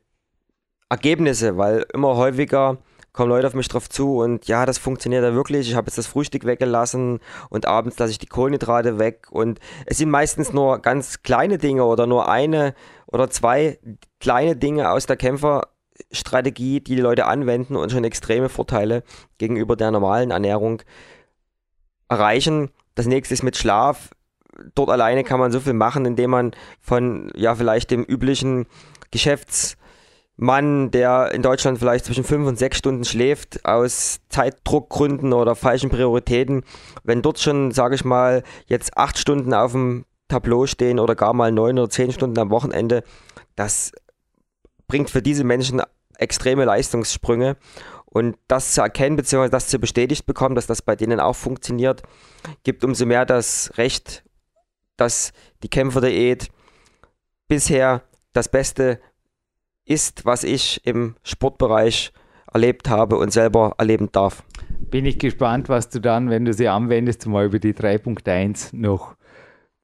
Ergebnisse, weil immer häufiger kommen Leute auf mich drauf zu und ja, das funktioniert ja wirklich. Ich habe jetzt das Frühstück weggelassen und abends lasse ich die Kohlenhydrate weg. Und es sind meistens nur ganz kleine Dinge oder nur eine oder zwei kleine Dinge aus der Kämpferstrategie, die die Leute anwenden und schon extreme Vorteile gegenüber der normalen Ernährung erreichen. Das nächste ist mit Schlaf. Dort alleine kann man so viel machen, indem man von ja vielleicht dem üblichen Geschäfts Mann, der in Deutschland vielleicht zwischen fünf und sechs Stunden schläft, aus Zeitdruckgründen oder falschen Prioritäten, wenn dort schon, sage ich mal, jetzt acht Stunden auf dem Tableau stehen oder gar mal neun oder zehn Stunden am Wochenende, das bringt für diese Menschen extreme Leistungssprünge. Und das zu erkennen, beziehungsweise das zu bestätigt bekommen, dass das bei denen auch funktioniert, gibt umso mehr das Recht, dass die Kämpferdiät bisher das Beste ist, was ich im Sportbereich erlebt habe und selber erleben darf. Bin ich gespannt, was du dann, wenn du sie anwendest, mal über die 3.1 noch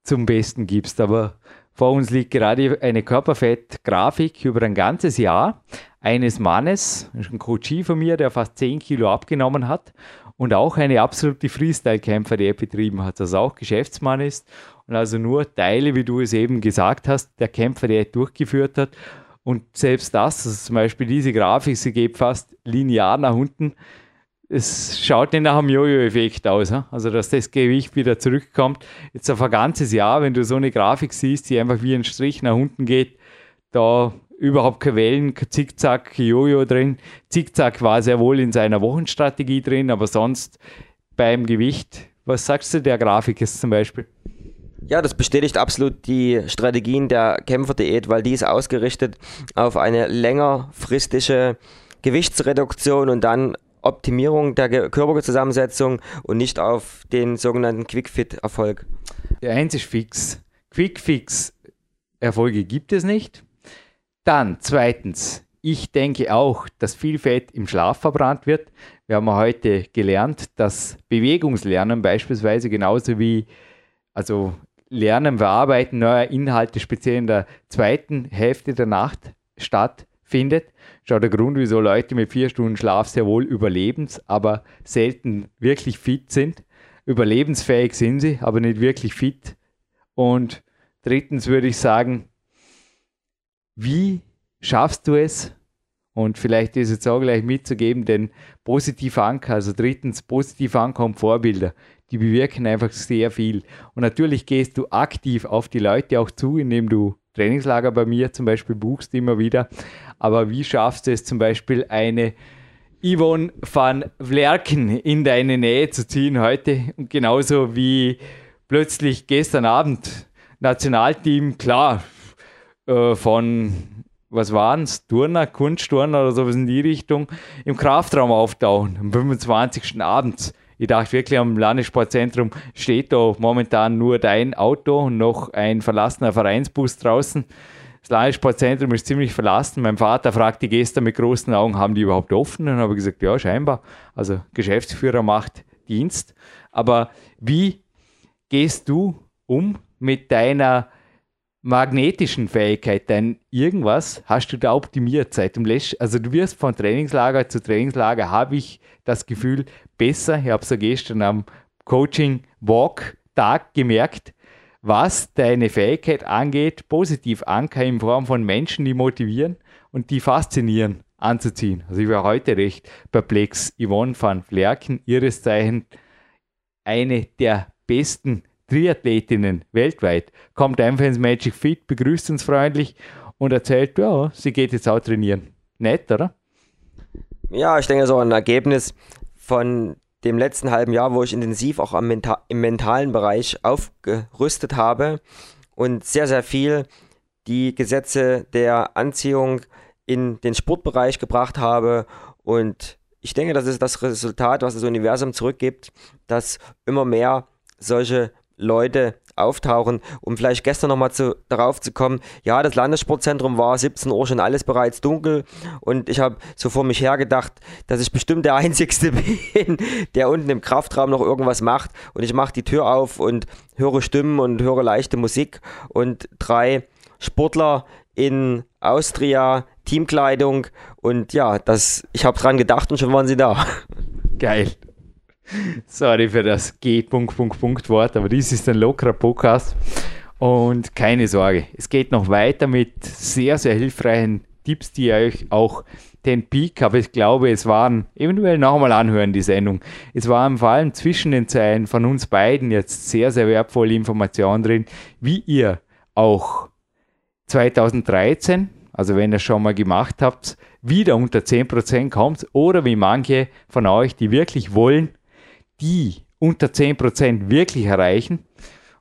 zum Besten gibst. Aber Vor uns liegt gerade eine Körperfettgrafik über ein ganzes Jahr eines Mannes, ein Coachie von mir, der fast 10 Kilo abgenommen hat und auch eine absolute Freestyle-Kämpfer, die er betrieben hat, also auch Geschäftsmann ist und also nur Teile, wie du es eben gesagt hast, der Kämpfer, der er durchgeführt hat. Und selbst das, also zum Beispiel diese Grafik, sie geht fast linear nach unten. Es schaut nicht nach einem Jojo-Effekt aus. Also, dass das Gewicht wieder zurückkommt. Jetzt auf ein ganzes Jahr, wenn du so eine Grafik siehst, die einfach wie ein Strich nach unten geht, da überhaupt keine Wellen, Zickzack, Jojo drin. Zickzack war sehr wohl in seiner Wochenstrategie drin, aber sonst beim Gewicht, was sagst du der Grafik jetzt zum Beispiel? Ja, das bestätigt absolut die Strategien der Kämpferdiät, weil die ist ausgerichtet auf eine längerfristige Gewichtsreduktion und dann Optimierung der Körperzusammensetzung und nicht auf den sogenannten Quick-Fit-Erfolg. Der eins ist fix. Quick-Fix-Erfolge gibt es nicht. Dann zweitens, ich denke auch, dass viel Fett im Schlaf verbrannt wird. Wir haben heute gelernt, dass Bewegungslernen beispielsweise genauso wie also Lernen, Verarbeiten neuer Inhalte speziell in der zweiten Hälfte der Nacht stattfindet. Schau der Grund, wieso Leute mit vier Stunden Schlaf sehr wohl überlebens, aber selten wirklich fit sind. Überlebensfähig sind sie, aber nicht wirklich fit. Und drittens würde ich sagen, wie schaffst du es? Und vielleicht ist es auch gleich mitzugeben, den positiver Anker, also drittens positiver Anker und Vorbilder, die bewirken einfach sehr viel. Und natürlich gehst du aktiv auf die Leute auch zu, indem du Trainingslager bei mir zum Beispiel buchst immer wieder. Aber wie schaffst du es zum Beispiel eine Yvonne van Vlerken in deine Nähe zu ziehen heute? Und genauso wie plötzlich gestern Abend Nationalteam, klar, äh, von, was waren es, Turner, Kunstturner oder sowas in die Richtung, im Kraftraum auftauchen, am 25. abends. Ich dachte wirklich, am Landessportzentrum steht da momentan nur dein Auto und noch ein verlassener Vereinsbus draußen. Das Landessportzentrum ist ziemlich verlassen. Mein Vater fragte gestern mit großen Augen, haben die überhaupt offen? Und habe gesagt, ja, scheinbar. Also Geschäftsführer macht Dienst. Aber wie gehst du um mit deiner magnetischen Fähigkeit, dein irgendwas hast du da optimiert seit dem letzten, also du wirst von Trainingslager zu Trainingslager, habe ich das Gefühl, besser. Ich habe es ja gestern am Coaching-Walk-Tag gemerkt, was deine Fähigkeit angeht, positiv Anker in Form von Menschen, die motivieren und die faszinieren, anzuziehen. Also ich war heute recht perplex. Yvonne van Flerken, ihres Zeichen eine der besten Triathletinnen weltweit, kommt einfach ins Magic Fit, begrüßt uns freundlich und erzählt, ja, sie geht jetzt auch trainieren. Nett, oder? Ja, ich denke, so ein Ergebnis von dem letzten halben Jahr, wo ich intensiv auch Menta im mentalen Bereich aufgerüstet habe und sehr, sehr viel die Gesetze der Anziehung in den Sportbereich gebracht habe. Und ich denke, das ist das Resultat, was das Universum zurückgibt, dass immer mehr solche Leute auftauchen, um vielleicht gestern nochmal zu, darauf zu kommen, ja, das Landessportzentrum war 17 Uhr schon alles bereits dunkel. Und ich habe so vor mich hergedacht, dass ich bestimmt der Einzige bin, der unten im Kraftraum noch irgendwas macht. Und ich mache die Tür auf und höre Stimmen und höre leichte Musik. Und drei Sportler in Austria, Teamkleidung. Und ja, das, ich habe dran gedacht und schon waren sie da. Geil. Sorry für das G. Punkt, Punkt, Punkt Wort, aber dies ist ein lockerer Podcast. Und keine Sorge, es geht noch weiter mit sehr, sehr hilfreichen Tipps, die euch auch den Peak, aber ich glaube, es waren, eventuell nochmal anhören, die Sendung. Es waren vor allem zwischen den Zeilen von uns beiden jetzt sehr, sehr wertvolle Informationen drin, wie ihr auch 2013, also wenn ihr schon mal gemacht habt, wieder unter 10% kommt oder wie manche von euch, die wirklich wollen, die unter 10% wirklich erreichen.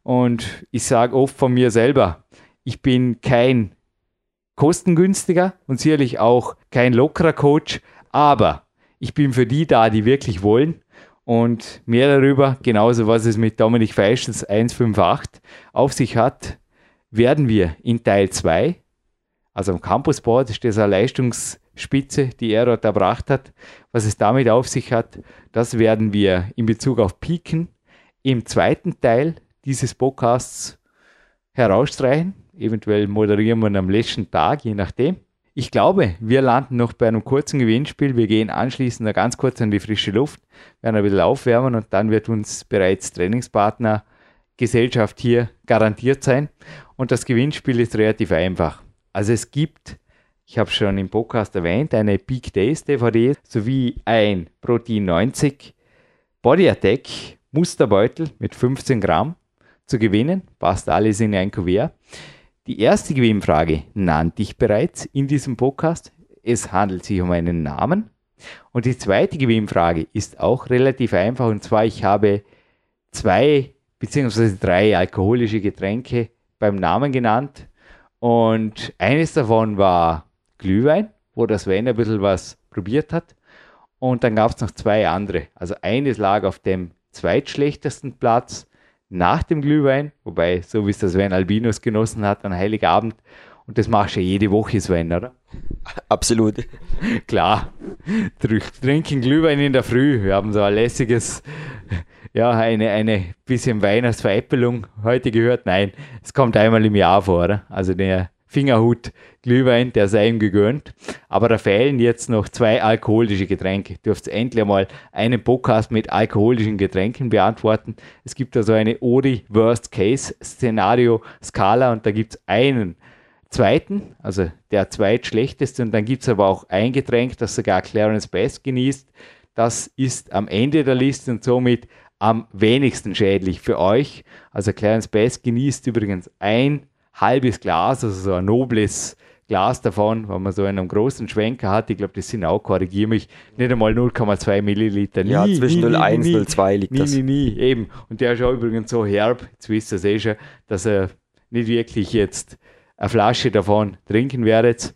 Und ich sage oft von mir selber, ich bin kein kostengünstiger und sicherlich auch kein lockerer Coach, aber ich bin für die da, die wirklich wollen. Und mehr darüber, genauso was es mit Dominik Feischels 158 auf sich hat, werden wir in Teil 2, also am Campusboard ist das eine Leistungs- Spitze, die er dort erbracht hat. Was es damit auf sich hat, das werden wir in Bezug auf Piken im zweiten Teil dieses Podcasts herausstreichen. Eventuell moderieren wir am letzten Tag, je nachdem. Ich glaube, wir landen noch bei einem kurzen Gewinnspiel. Wir gehen anschließend ganz kurz in die frische Luft, werden ein bisschen aufwärmen und dann wird uns bereits Trainingspartner Gesellschaft hier garantiert sein. Und das Gewinnspiel ist relativ einfach. Also es gibt, ich habe schon im Podcast erwähnt, eine Peak Days DVD sowie ein Protein 90 Body Attack Musterbeutel mit 15 Gramm zu gewinnen. Passt alles in ein Kuvert. Die erste Gewinnfrage nannte ich bereits in diesem Podcast. Es handelt sich um einen Namen. Und die zweite Gewinnfrage ist auch relativ einfach. Und zwar, ich habe zwei bzw. drei alkoholische Getränke beim Namen genannt. Und eines davon war Glühwein, wo das Sven ein bisschen was probiert hat. Und dann gab es noch zwei andere. Also eines lag auf dem zweitschlechtesten Platz nach dem Glühwein, wobei, so wie es das Sven Albinos genossen hat an Heiligabend, und das machst du ja jede Woche, Sven, oder? Absolut. Klar, trinken Glühwein in der Früh. Wir haben so ein lässiges, ja, eine, eine bisschen Weihnachtsveräppelung heute gehört. Nein, es kommt einmal im Jahr vor, oder? Also der Fingerhut Glühwein, der sei ihm gegönnt. Aber da fehlen jetzt noch zwei alkoholische Getränke. Dürft endlich mal einen Podcast mit alkoholischen Getränken beantworten. Es gibt da so eine Ori Worst Case Szenario Skala und da gibt es einen zweiten, also der zweitschlechteste und dann gibt es aber auch ein Getränk, das sogar Clarence Best genießt. Das ist am Ende der Liste und somit am wenigsten schädlich für euch. Also Clarence Best genießt übrigens ein halbes Glas, also so ein nobles Glas davon, wenn man so einen großen Schwenker hat. Ich glaube, das sind auch, korrigiere mich, nicht einmal 0,2 Milliliter. Nie, ja, zwischen 0,1 und 0,2 liegt nie, das. Nie, nie, eben. Und der ist auch übrigens so herb, jetzt wisst ihr es eh schon, dass er nicht wirklich jetzt eine Flasche davon trinken werdet.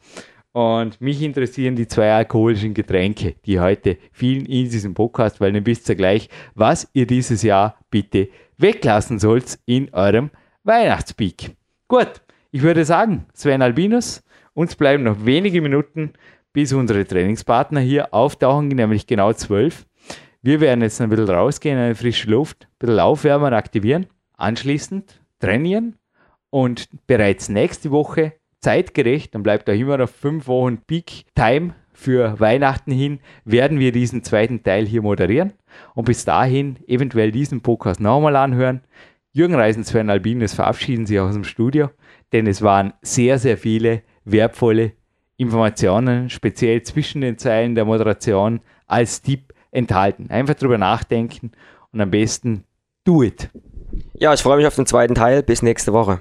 Und mich interessieren die zwei alkoholischen Getränke, die heute vielen in diesem Podcast, weil dann wisst ihr gleich, was ihr dieses Jahr bitte weglassen sollt in eurem Weihnachtspeak. Gut, ich würde sagen, Sven Albinus, uns bleiben noch wenige Minuten, bis unsere Trainingspartner hier auftauchen, nämlich genau zwölf. Wir werden jetzt ein bisschen rausgehen, in eine frische Luft, ein bisschen aufwärmen, aktivieren, anschließend trainieren und bereits nächste Woche zeitgerecht, dann bleibt auch immer noch fünf Wochen Peak Time für Weihnachten hin, werden wir diesen zweiten Teil hier moderieren und bis dahin eventuell diesen Podcast nochmal anhören. Jürgen Reisens für Albinus verabschieden sich aus dem Studio, denn es waren sehr, sehr viele wertvolle Informationen, speziell zwischen den Zeilen der Moderation, als Tipp enthalten. Einfach drüber nachdenken und am besten do it. Ja, ich freue mich auf den zweiten Teil. Bis nächste Woche.